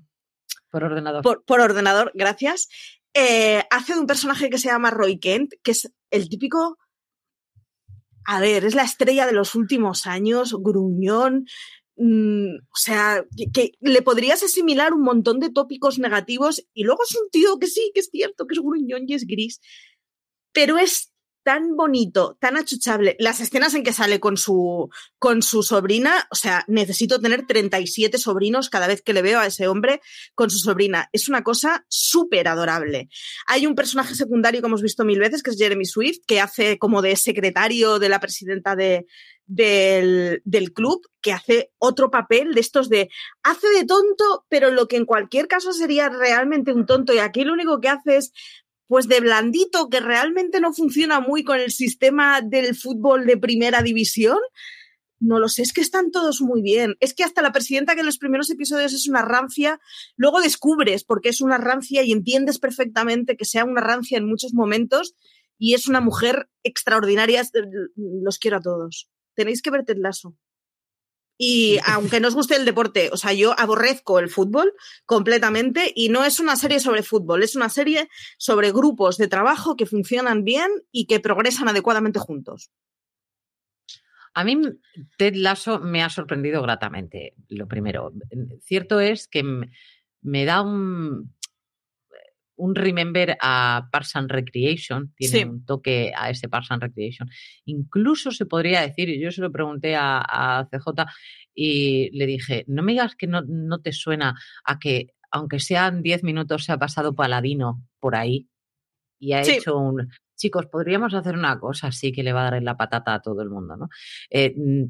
Por ordenador. Por, ordenador, gracias. Eh, hace de un personaje que se llama Roy Kent, que es el típico... A ver, es la estrella de los últimos años, gruñón, Mm, o sea, que, le podrías asimilar un montón de tópicos negativos y luego es un tío que sí, que es cierto, que es gruñón y es gris, pero es tan bonito, tan achuchable. Las escenas en que sale con su, con su sobrina, o sea, necesito tener 37 sobrinos cada vez que le veo a ese hombre con su sobrina. Es una cosa súper adorable. Hay un personaje secundario que hemos visto mil veces, que es Jeremy Swift, que hace como de secretario de la presidenta de, del, del, club que hace otro papel de estos de hace de tonto, pero lo que en cualquier caso sería realmente un tonto y aquí lo único que hace es pues de blandito que realmente no funciona muy con el sistema del fútbol de primera división. No lo sé, es que están todos muy bien. Es que hasta la presidenta que en los primeros episodios es una rancia, luego descubres por qué es una rancia y entiendes perfectamente que sea una rancia en muchos momentos y es una mujer extraordinaria. Los quiero a todos tenéis que ver Ted Lasso. Y aunque no os guste el deporte, o sea, yo aborrezco el fútbol completamente y no es una serie sobre fútbol, es una serie sobre grupos de trabajo que funcionan bien y que progresan adecuadamente juntos. A mí Ted Lasso me ha sorprendido gratamente, lo primero. Cierto es que me da un, un remember a Parks and Recreation, tiene un toque a ese Parks and Recreation. Incluso se podría decir, y yo se lo pregunté a, CJ y le dije, no me digas que no, te suena a que, aunque sean 10 minutos, se ha pasado Paladino por ahí y ha hecho un... Chicos, podríamos hacer una cosa así que le va a dar la patata a todo el mundo, ¿no? Eh, mm,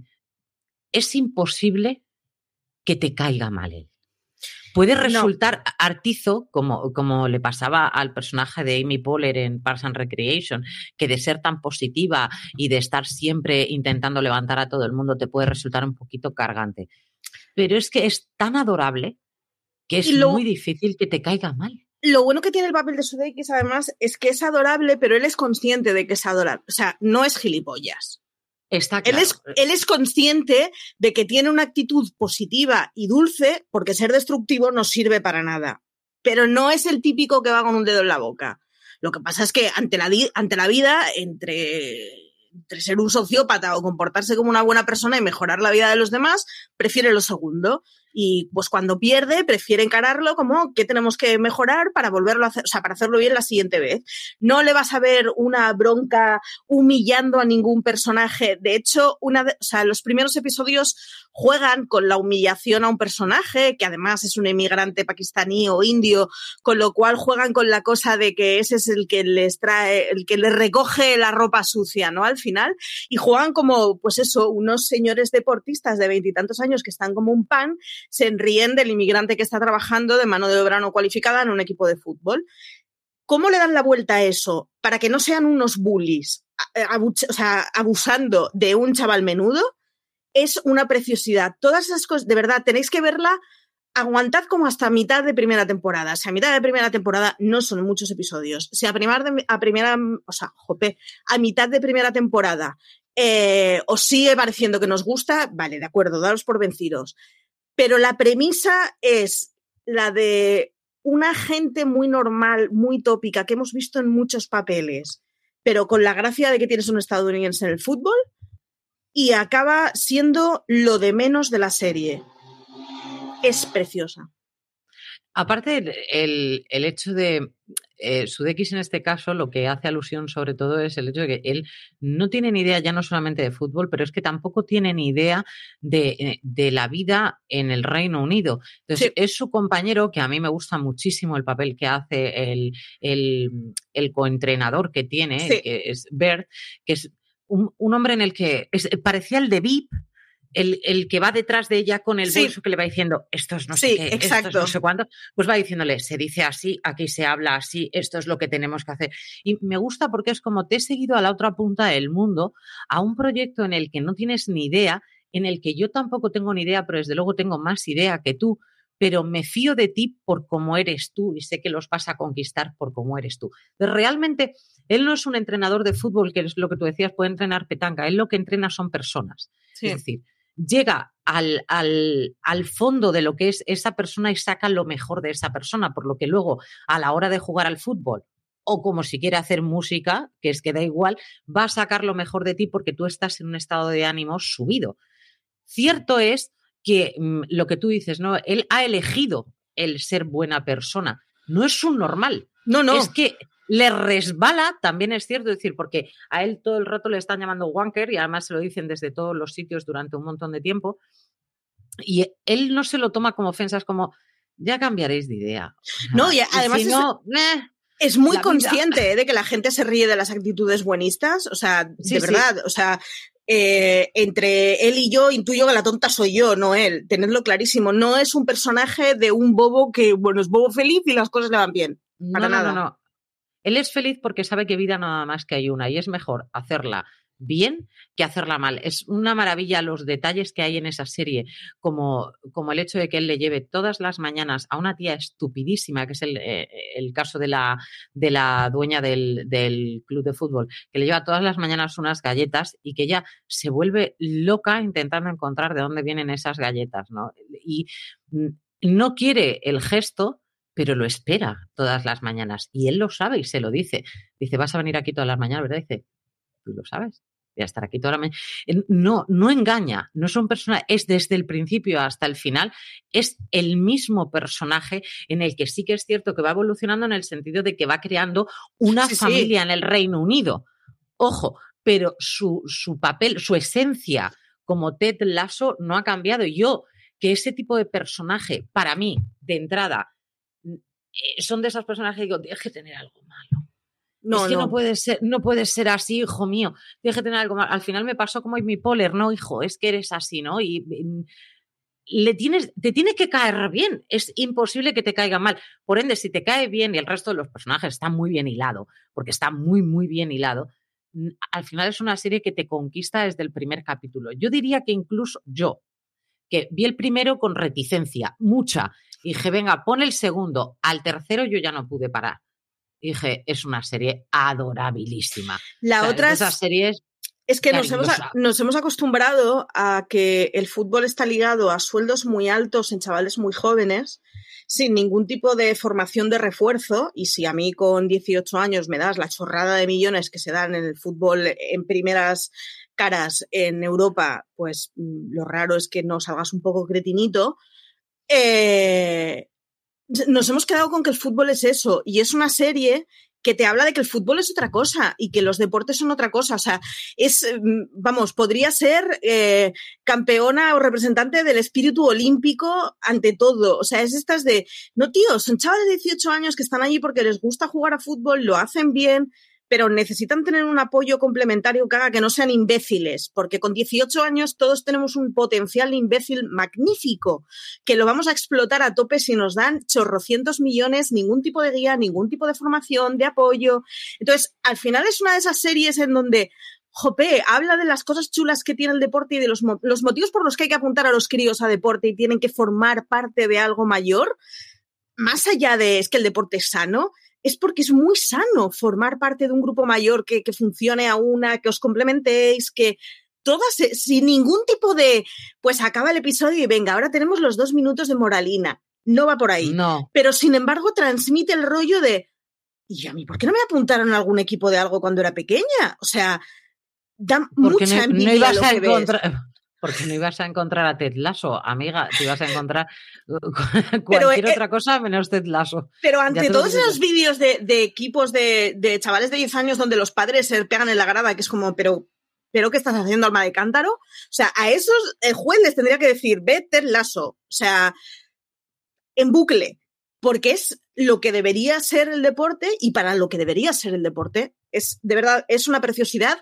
es imposible que te caiga mal él. Puede resultar artizo, como, como le pasaba al personaje de Amy Poehler en Parks and Recreation, que de ser tan positiva y de estar siempre intentando levantar a todo el mundo te puede resultar un poquito cargante. Pero es que es tan adorable que es muy difícil que te caiga mal. Lo bueno que tiene el papel de Sudeikis, además, es que es adorable, pero él es consciente de que es adorable. O sea, no es gilipollas. Está él, es, él es consciente de que tiene una actitud positiva y dulce porque ser destructivo no sirve para nada. Pero no es el típico que va con un dedo en la boca. Lo que pasa es que ante la, ante la vida, entre, entre ser un sociópata o comportarse como una buena persona y mejorar la vida de los demás, prefiere lo segundo y pues cuando pierde prefiere encararlo como que tenemos que mejorar para volverlo a hacer, o sea, para hacerlo bien la siguiente vez. No le vas a ver una bronca humillando a ningún personaje. De hecho, una o sea, los primeros episodios juegan con la humillación a un personaje, que además es un emigrante pakistaní o indio, con lo cual juegan con la cosa de que ese es el que les trae, el que les recoge la ropa sucia, ¿no? Al final. Y juegan como, pues eso, unos señores deportistas de veintitantos años que están como un pan, se ríen del inmigrante que está trabajando de mano de obra no cualificada en un equipo de fútbol. ¿Cómo le dan la vuelta a eso para que no sean unos bullies, sea, abusando de un chaval menudo? es una preciosidad. Todas esas cosas, de verdad, tenéis que verla. Aguantad como hasta mitad de primera temporada. Si a mitad de primera temporada no son muchos episodios. Si a, a primera, o sea, jope, a mitad de primera temporada eh, os sigue pareciendo que nos gusta, vale, de acuerdo, daros por vencidos. Pero la premisa es la de una gente muy normal, muy tópica, que hemos visto en muchos papeles, pero con la gracia de que tienes un estadounidense en el fútbol, y acaba siendo lo de menos de la serie. Es preciosa. Aparte, el, el hecho de eh, Sudeikis en este caso lo que hace alusión sobre todo es el hecho de que él no tiene ni idea ya no solamente de fútbol, pero es que tampoco tiene ni idea de, eh, de la vida en el Reino Unido. Entonces, es su compañero, que a mí me gusta muchísimo el papel que hace el, el, el coentrenador que tiene, que es Bert, que es un, un, hombre en el que es, parecía el de VIP, el, el, que va detrás de ella con el sí. bolso que le va diciendo, esto es no sé qué, exacto. no sé cuándo, pues va diciéndole, se dice así, aquí se habla así, esto es lo que tenemos que hacer. Y me gusta porque es como te he seguido a la otra punta del mundo, a un proyecto en el que no tienes ni idea, en el que yo tampoco tengo ni idea, pero desde luego tengo más idea que tú, pero me fío de ti por cómo eres tú y sé que los vas a conquistar por cómo eres tú. Realmente, él no es un entrenador de fútbol, que es lo que tú decías, puede entrenar petanca, él lo que entrena son personas. Sí. Es decir, llega al, al, al, fondo de lo que es esa persona y saca lo mejor de esa persona, por lo que luego a la hora de jugar al fútbol o como si quiere hacer música, que es que da igual, va a sacar lo mejor de ti porque tú estás en un estado de ánimo subido. Cierto es que mmm, lo que tú dices, ¿no? Él ha elegido el ser buena persona. No es un normal. No, no. Es que le resbala, también es cierto decir, porque a él todo el rato le están llamando wanker y además se lo dicen desde todos los sitios durante un montón de tiempo. Y él no se lo toma como ofensas, como ya cambiaréis de idea. No, y además si no, es, eh, es, muy consciente vida. de que la gente se ríe de las actitudes buenistas, o sea, sí, de verdad, sí. o sea, eh, entre él y yo intuyo que la tonta soy yo, no él. Tenedlo clarísimo. No es un personaje de un bobo que, bueno, es bobo feliz y las cosas le van bien. Para no, nada. No, no. Él es feliz porque sabe que vida nada más que hay una y es mejor hacerla bien que hacerla mal. Es una maravilla los detalles que hay en esa serie, como, como el hecho de que él le lleve todas las mañanas a una tía estupidísima, que es el, eh, el caso de la, de la dueña del, del, club de fútbol, que le lleva todas las mañanas unas galletas y que ella se vuelve loca intentando encontrar de dónde vienen esas galletas, ¿no? Y no quiere el gesto, pero lo espera todas las mañanas. Y él lo sabe y se lo dice. Dice, vas a venir aquí todas las mañanas, ¿verdad? Dice, tú lo sabes. Voy a estar aquí toda la mañana. No, no engaña, no son personas, es desde el principio hasta el final, es el mismo personaje en el que sí que es cierto que va evolucionando en el sentido de que va creando una Sí, sí. familia en el Reino Unido. Ojo, pero su, su papel, su esencia como Ted Lasso no ha cambiado. Yo, que ese tipo de personaje, para mí, de entrada, eh, son de esas personas que digo, tienes que tener algo malo. No, es que no. no. puede ser, no puede ser así, hijo mío. Tienes que tener algo malo. Al final me pasó como mi poler, no, hijo, es que eres así, ¿no? Y, y le tienes, te tiene que caer bien. Es imposible que te caiga mal. Por ende, si te cae bien y el resto de los personajes está muy bien hilado, porque está muy, muy bien hilado, al final es una serie que te conquista desde el primer capítulo. Yo diría que incluso yo, que vi el primero con reticencia, mucha, y dije, venga, pon el segundo. Al tercero yo ya no pude parar. Y dije, es una serie adorabilísima. La o sea, otra es esas series es que nos hemos, nos hemos, acostumbrado a que el fútbol está ligado a sueldos muy altos en chavales muy jóvenes, sin ningún tipo de formación de refuerzo. Y si a mí con 18 años me das la chorrada de millones que se dan en el fútbol en primeras caras en Europa, pues mm, lo raro es que no salgas un poco cretinito. Eh, nos hemos quedado con que el fútbol es eso y es una serie que te habla de que el fútbol es otra cosa y que los deportes son otra cosa. O sea, es, vamos, podría ser eh, campeona o representante del espíritu olímpico ante todo. O sea, es estas de, no, tío, son chavales de 18 años que están allí porque les gusta jugar a fútbol, lo hacen bien, pero necesitan tener un apoyo complementario que haga que no sean imbéciles, porque con 18 años todos tenemos un potencial imbécil magnífico, que lo vamos a explotar a tope si nos dan chorrocientos millones, ningún tipo de guía, ningún tipo de formación, de apoyo. Entonces, al final es una de esas series en donde Jope, habla de las cosas chulas que tiene el deporte y de los, los motivos por los que hay que apuntar a los críos a deporte y tienen que formar parte de algo mayor, más allá de es que el deporte es sano, es porque es muy sano formar parte de un grupo mayor que, que funcione a una, que os complementéis, que todas, eh, sin ningún tipo de, pues acaba el episodio y venga, ahora tenemos los dos minutos de moralina. No va por ahí. No. Pero sin embargo transmite el rollo de, ¿y a mí por qué no me apuntaron a algún equipo de algo cuando era pequeña? O sea, da Porque mucha no, no envidia ibas lo a encontrar. Porque no ibas a encontrar a Ted Lasso, amiga. Te ibas a encontrar uh, Pero, cualquier eh, otra cosa menos Ted Lasso. Pero ante todos esos vídeos de, de equipos de, de chavales de 10 años donde los padres se pegan en la grada, que es como, pero, pero ¿qué estás haciendo, alma de cántaro? O sea, a esos el juez les tendría que decir, ve Ted Lasso. O sea, en bucle. Porque es lo que debería ser el deporte y para lo que debería ser el deporte. Es, de verdad, es una preciosidad.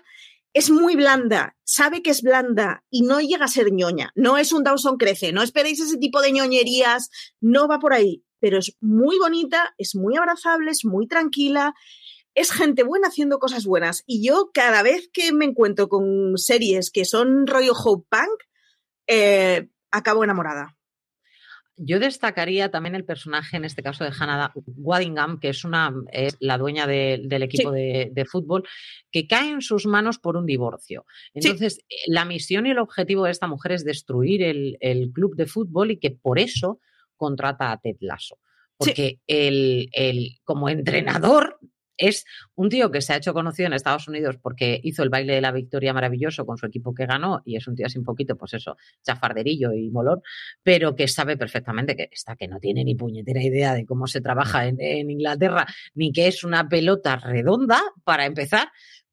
Es muy blanda, sabe que es blanda y no llega a ser ñoña. No es un Dawson Crece, no esperéis ese tipo de ñoñerías, no va por ahí. Pero es muy bonita, es muy abrazable, es muy tranquila, es gente buena haciendo cosas buenas. Y yo cada vez que me encuentro con series que son rollo Hope Punk, eh, acabo enamorada. Yo destacaría también el personaje, en este caso de Hannah Waddingham, que es, una, es la dueña de- del equipo de, de fútbol, que cae en sus manos por un divorcio. Entonces, eh, la misión y el objetivo de esta mujer es destruir el, el club de fútbol y que por eso contrata a Ted Lasso. Porque el, el- como entrenador es un tío que se ha hecho conocido en Estados Unidos porque hizo el baile de la victoria maravilloso con su equipo que ganó y es un tío así un poquito, pues eso, chafarderillo y molón, pero que sabe perfectamente que está que no tiene ni puñetera idea de cómo se trabaja en, en Inglaterra, ni que es una pelota redonda, para empezar,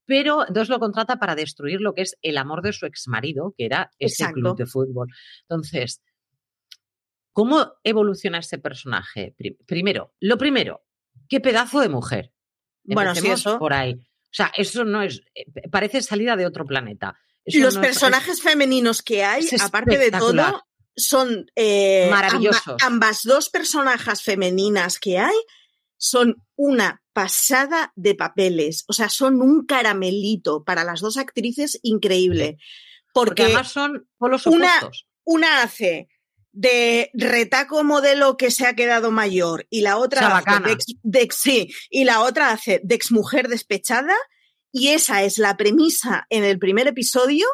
pero entonces lo contrata para destruir lo que es el amor de su exmarido, que era ese Exacto. club de fútbol. Entonces, ¿cómo evoluciona ese personaje? Pri- Primero, lo primero, qué pedazo de mujer. Bueno, sí, eso. por ahí. O sea, eso no es, eh, parece salida de otro planeta. Eso Los no es- personajes femeninos que hay, aparte de todo, son eh, Maravillosos. amba- ambas dos personajes femeninas que hay son una pasada de papeles. O sea, son un caramelito para las dos actrices increíble. porque, Porque, además son polos una- opuestos. una hace de retaco modelo que se ha quedado mayor y la otra hace Chabacana. de, ex, de ex- sí, y la otra hace de exmujer despechada y esa es la premisa en el primer episodio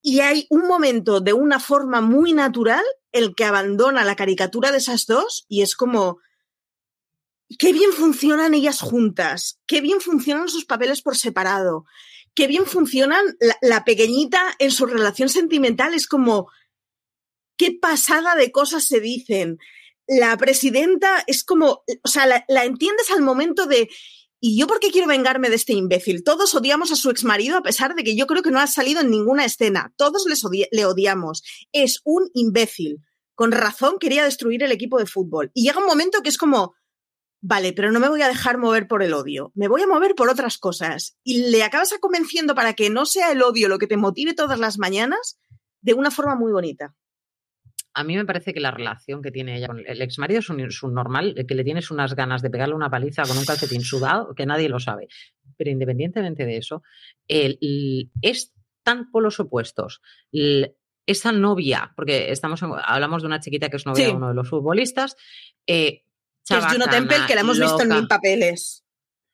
y hay un momento de una forma muy natural el que abandona la caricatura de esas dos y es como qué bien funcionan ellas juntas, qué bien funcionan sus papeles por separado, qué bien funcionan la, la pequeñita en su relación sentimental, es como qué pasada de cosas se dicen. La presidenta es como, o sea, la, entiendes al momento de, ¿y yo por qué quiero vengarme de este imbécil? Todos odiamos a su exmarido a pesar de que yo creo que no ha salido en ninguna escena. Todos les le odiamos. Es un imbécil. Con razón quería destruir el equipo de fútbol. Y llega un momento que es como, vale, pero no me voy a dejar mover por el odio. Me voy a mover por otras cosas. Y le acabas convenciendo para que no sea el odio lo que te motive todas las mañanas de una forma muy bonita. A mí me parece que la relación que tiene ella con el ex marido es un, es un normal, eh, que le tienes unas ganas de pegarle una paliza con un calcetín sudado que nadie lo sabe. Pero independientemente de eso, el- el- es tan por los opuestos. El- esa novia, porque estamos en- hablamos de una chiquita que es novia Sí. de uno de los futbolistas, eh, es Juno Temple, que la hemos visto en loca, mil papeles.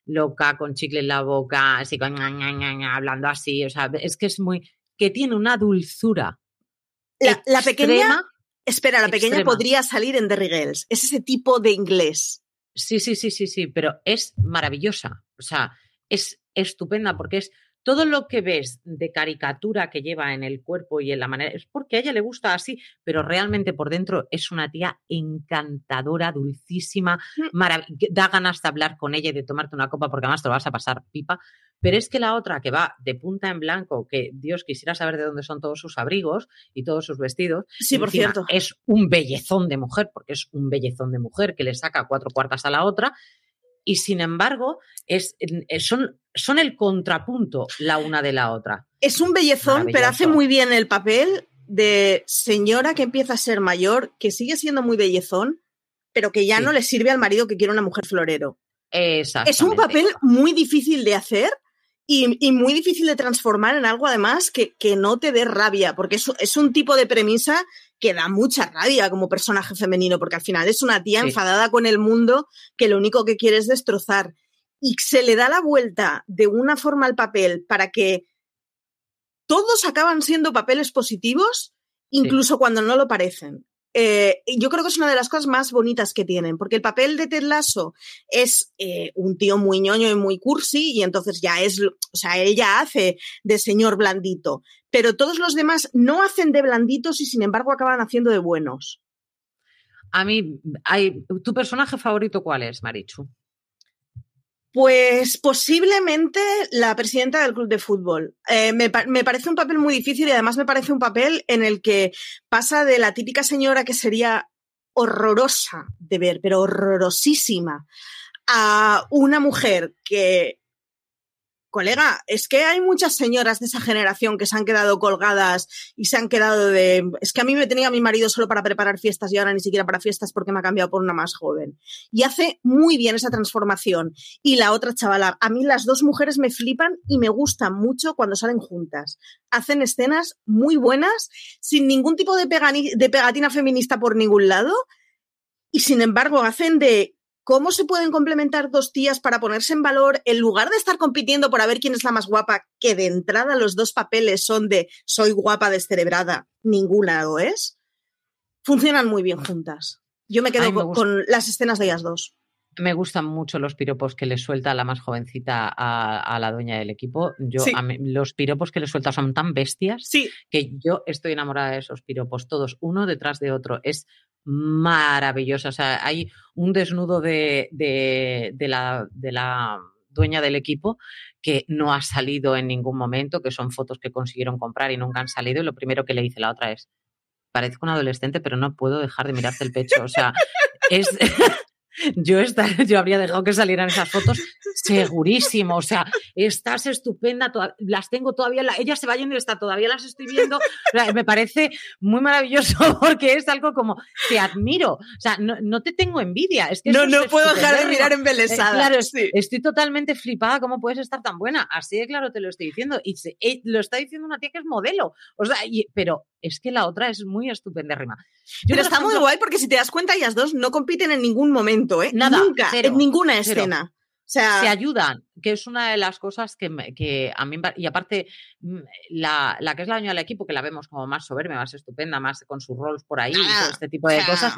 loca, con chicle en la boca, así con ña, ña, ña, ña, hablando así, o sea, es que es muy, que tiene una dulzura. La, la pequeña. Espera, la pequeña extrema. podría salir en Derry Girls. Es ese tipo de inglés. Sí, sí, sí, sí, sí, pero es maravillosa. O sea, es estupenda porque es todo lo que ves de caricatura que lleva en el cuerpo y en la manera, es porque a ella le gusta así, pero realmente por dentro es una tía encantadora, dulcísima, que da ganas de hablar con ella y de tomarte una copa porque además te lo vas a pasar pipa. Pero es que la otra que va de punta en blanco, que Dios quisiera saber de dónde son todos sus abrigos y todos sus vestidos, Sí, por cierto. Es un bellezón de mujer, porque es un bellezón de mujer que le saca cuatro cuartas a la otra. Y sin embargo, es, eh, son, son el contrapunto la una de la otra. Es un bellezón, pero hace muy bien el papel de señora que empieza a ser mayor, que sigue siendo muy bellezón, pero que ya Sí. no le sirve al marido que quiere una mujer florero. Es un papel muy difícil de hacer y, y muy difícil de transformar en algo además que, que no te dé rabia, porque es, es un tipo de premisa que da mucha rabia como personaje femenino, porque al final es una tía Sí. enfadada con el mundo que lo único que quiere es destrozar. Y se le da la vuelta de una forma al papel para que todos acaban siendo papeles positivos, incluso cuando no lo parecen. eh, yo creo que es una de las cosas más bonitas que tienen, porque el papel de Ted Lasso es eh, un tío muy ñoño y muy cursi, y entonces ya es, o sea, ella hace de señor blandito, pero todos los demás no hacen de blanditos y sin embargo acaban haciendo de buenos. A mí, hay, ¿tu personaje favorito cuál es, Marichu? Pues posiblemente la presidenta del club de fútbol. Eh, me, me, parece un papel muy difícil y además me parece un papel en el que pasa de la típica señora que sería horrorosa de ver, pero horrorosísima, a una mujer que colega, es que hay muchas señoras de esa generación que se han quedado colgadas y se han quedado de, es que a mí me tenía mi marido solo para preparar fiestas y ahora ni siquiera para fiestas porque me ha cambiado por una más joven. Y hace muy bien esa transformación. Y la otra chavala, a mí las dos mujeres me flipan y me gustan mucho cuando salen juntas. Hacen escenas muy buenas, sin ningún tipo de, de pegatina feminista por ningún lado. Y sin embargo, hacen de ¿Cómo se pueden complementar dos tías para ponerse en valor en lugar de estar compitiendo por a ver quién es la más guapa, que de entrada los dos papeles son de soy guapa descerebrada, ninguna lo es? Funcionan muy bien juntas. Yo me quedo con, las escenas de ellas dos. Me gustan mucho los piropos que le suelta la más jovencita a, la dueña del equipo. Yo, los piropos que le suelta son tan bestias que yo estoy enamorada de esos piropos, todos uno detrás de otro. Es maravillosa. O sea, hay un desnudo de, de, la, de la dueña del equipo que no ha salido en ningún momento, que son fotos que consiguieron comprar y nunca han salido. Y lo primero que le dice la otra es, parezco un adolescente, pero no puedo dejar de mirarte el pecho. O sea, es... yo, yo habría dejado que salieran esas fotos segurísimo. O sea, estás estupenda, las tengo todavía, ella se va yendo y está, todavía las estoy viendo. me parece muy maravilloso porque es algo como, te admiro. O sea, no, te tengo envidia. Es que no, no puedo dejar de mirar embelesada. Eh, claro, estoy totalmente flipada. ¿Cómo puedes estar tan buena? Así de claro te lo estoy diciendo. Y eh, lo está diciendo una tía que es modelo. O sea, pero es que la otra es muy estupendérrima. pero está muy guay porque si te das cuenta, ellas dos no compiten en ningún momento, ¿eh? Nada. Nunca, en ninguna escena. O sea, se ayudan, que es una de las cosas que, que a mí, y aparte, mm, la, la, que es la dueña del equipo, que la vemos como más soberbia, más estupenda, más con sus roles por ahí, y este tipo de cosas,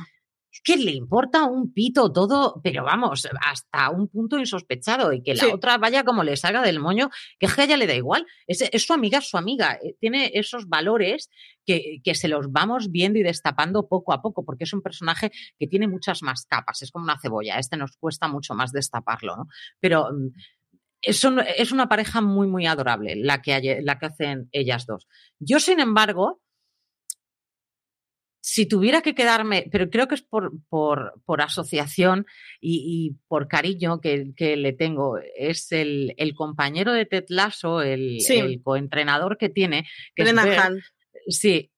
es que le importa un pito todo, pero vamos, hasta un punto insospechado y que la otra vaya como le salga del moño, que es que a ella le da igual. Es, su amiga, es su amiga, eh, tiene esos valores que, que, se los vamos viendo y destapando poco a poco, porque es un personaje que tiene muchas más capas, es como una cebolla, este nos cuesta mucho más destaparlo, ¿no? Pero mm, es una pareja muy, muy adorable la que, la que hacen ellas dos. Yo, sin embargo, si tuviera que quedarme, pero creo que es por, por, por asociación y, por cariño que, que, le tengo, es el, el compañero de Ted Lasso, el, el coentrenador que tiene. Que Sí,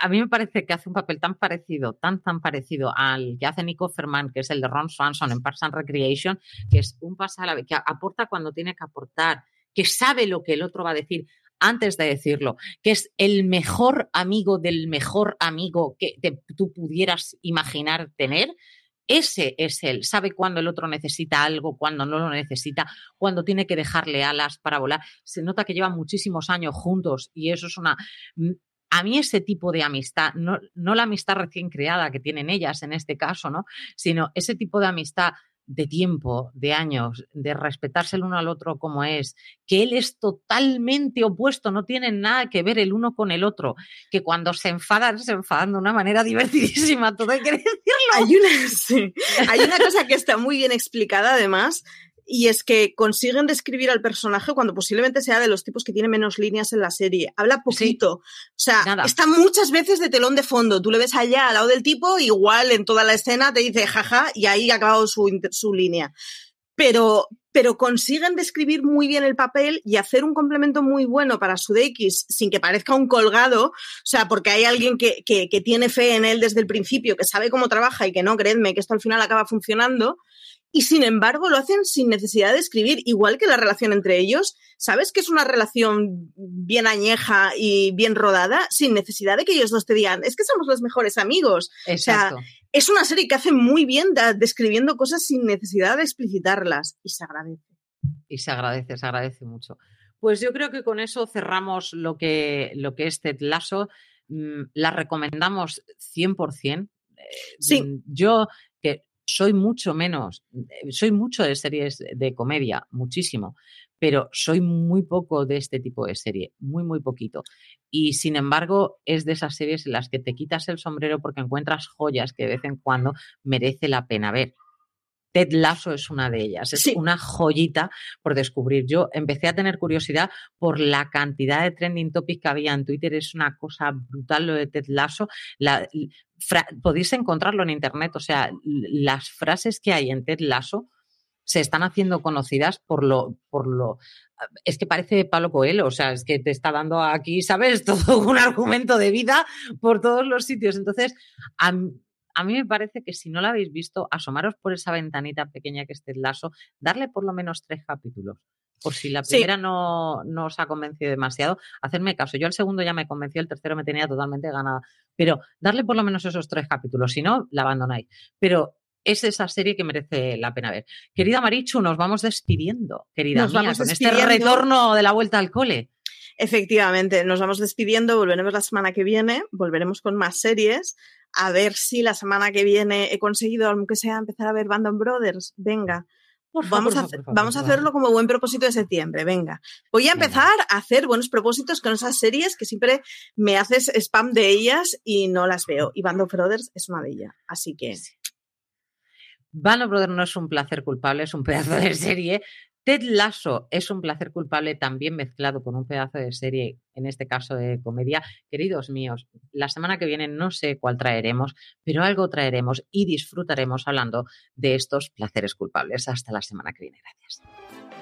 a, mí me parece que hace un papel tan parecido, tan, tan parecido al que hace Nico Ferman, que es el de Ron Swanson en Parks and Recreation, que es un paso a la vez, que aporta cuando tiene que aportar, que sabe lo que el otro va a decir, antes de decirlo, que es el mejor amigo del mejor amigo que tú pudieras imaginar tener, ese es él. Sabe cuándo el otro necesita algo, cuándo no lo necesita, cuándo tiene que dejarle alas para volar. Se nota que llevan muchísimos años juntos y eso es una... Mm, a mí ese tipo de amistad, no, no la amistad recién creada que tienen ellas en este caso, ¿no? Sino ese tipo de amistad de tiempo, de años, de respetarse el uno al otro como es, que él es totalmente opuesto, no tienen nada que ver el uno con el otro, que cuando se enfadan, se enfadan de una manera divertidísima, todo hay que decirlo. Hay una, hay una cosa que está muy bien explicada además, y es que consiguen describir al personaje cuando posiblemente sea de los tipos que tiene menos líneas en la serie. Habla poquito. o sea, está muchas veces de telón de fondo. Tú le ves allá al lado del tipo, igual en toda la escena te dice jaja y ahí ha acabado su, su línea. Pero, pero consiguen describir muy bien el papel y hacer un complemento muy bueno para su DX sin que parezca un colgado, o sea, porque hay alguien que, que, que tiene fe en él desde el principio, que sabe cómo trabaja y que no, creedme, que esto al final acaba funcionando y sin embargo lo hacen sin necesidad de escribir, igual que la relación entre ellos. ¿Sabes que es una relación bien añeja y bien rodada sin necesidad de que ellos dos te digan, es que somos los mejores amigos? Exacto. O sea, es una serie que hace muy bien describiendo cosas sin necesidad de explicitarlas y se agradece. Y se agradece, se agradece mucho. Pues yo creo que con eso cerramos lo que, lo que es Ted Lasso mm, la recomendamos 100%. Eh, Sí. mm, Yo, que soy mucho menos, eh, soy mucho de series de comedia, muchísimo, pero soy muy poco de este tipo de serie, muy, muy poquito. Y sin embargo, es de esas series en las que te quitas el sombrero porque encuentras joyas que de vez en cuando merece la pena ver. Ted Lasso es una de ellas, es Sí. una joyita por descubrir. Yo empecé a tener curiosidad por la cantidad de trending topics que había en Twitter, es una cosa brutal lo de Ted Lasso. La- podéis encontrarlo en internet, o sea, las frases que hay en Ted Lasso se están haciendo conocidas por lo, por lo, es que parece Pablo Coelho, o sea, es que te está dando aquí, ¿sabes? Todo un argumento de vida por todos los sitios. Entonces, a, a mí me parece que si no la habéis visto, asomaros por esa ventanita pequeña que es Ted Lasso, darle por lo menos tres capítulos. Por si la Sí. primera no, no os ha convencido demasiado, hacerme caso. Yo el segundo ya me convenció, el tercero me tenía totalmente ganada. Pero darle por lo menos esos tres capítulos, si no, la abandonáis. Pero es esa serie que merece la pena ver. Querida Marichu, nos vamos despidiendo, querida Nos mía, vamos con despidiendo. este retorno de la vuelta al cole. Efectivamente, nos vamos despidiendo, volveremos la semana que viene, volveremos con más series, a ver si la semana que viene he conseguido, aunque sea, empezar a ver Band Brothers. Venga, Por vamos, a, favor, por favor, vamos a hacerlo como buen propósito de septiembre, venga. Voy a Venga. empezar a hacer buenos propósitos con esas series que siempre me haces spam de ellas y no las veo. Y Band of Brothers es una de ellas, así que... Band of Brothers no es un placer culpable, es un pedazo de serie. Ted Lasso es un placer culpable también mezclado con un pedazo de serie, en este caso de comedia. Queridos míos, la semana que viene no sé cuál traeremos, pero algo traeremos y disfrutaremos hablando de estos placeres culpables. Hasta la semana que viene. Gracias.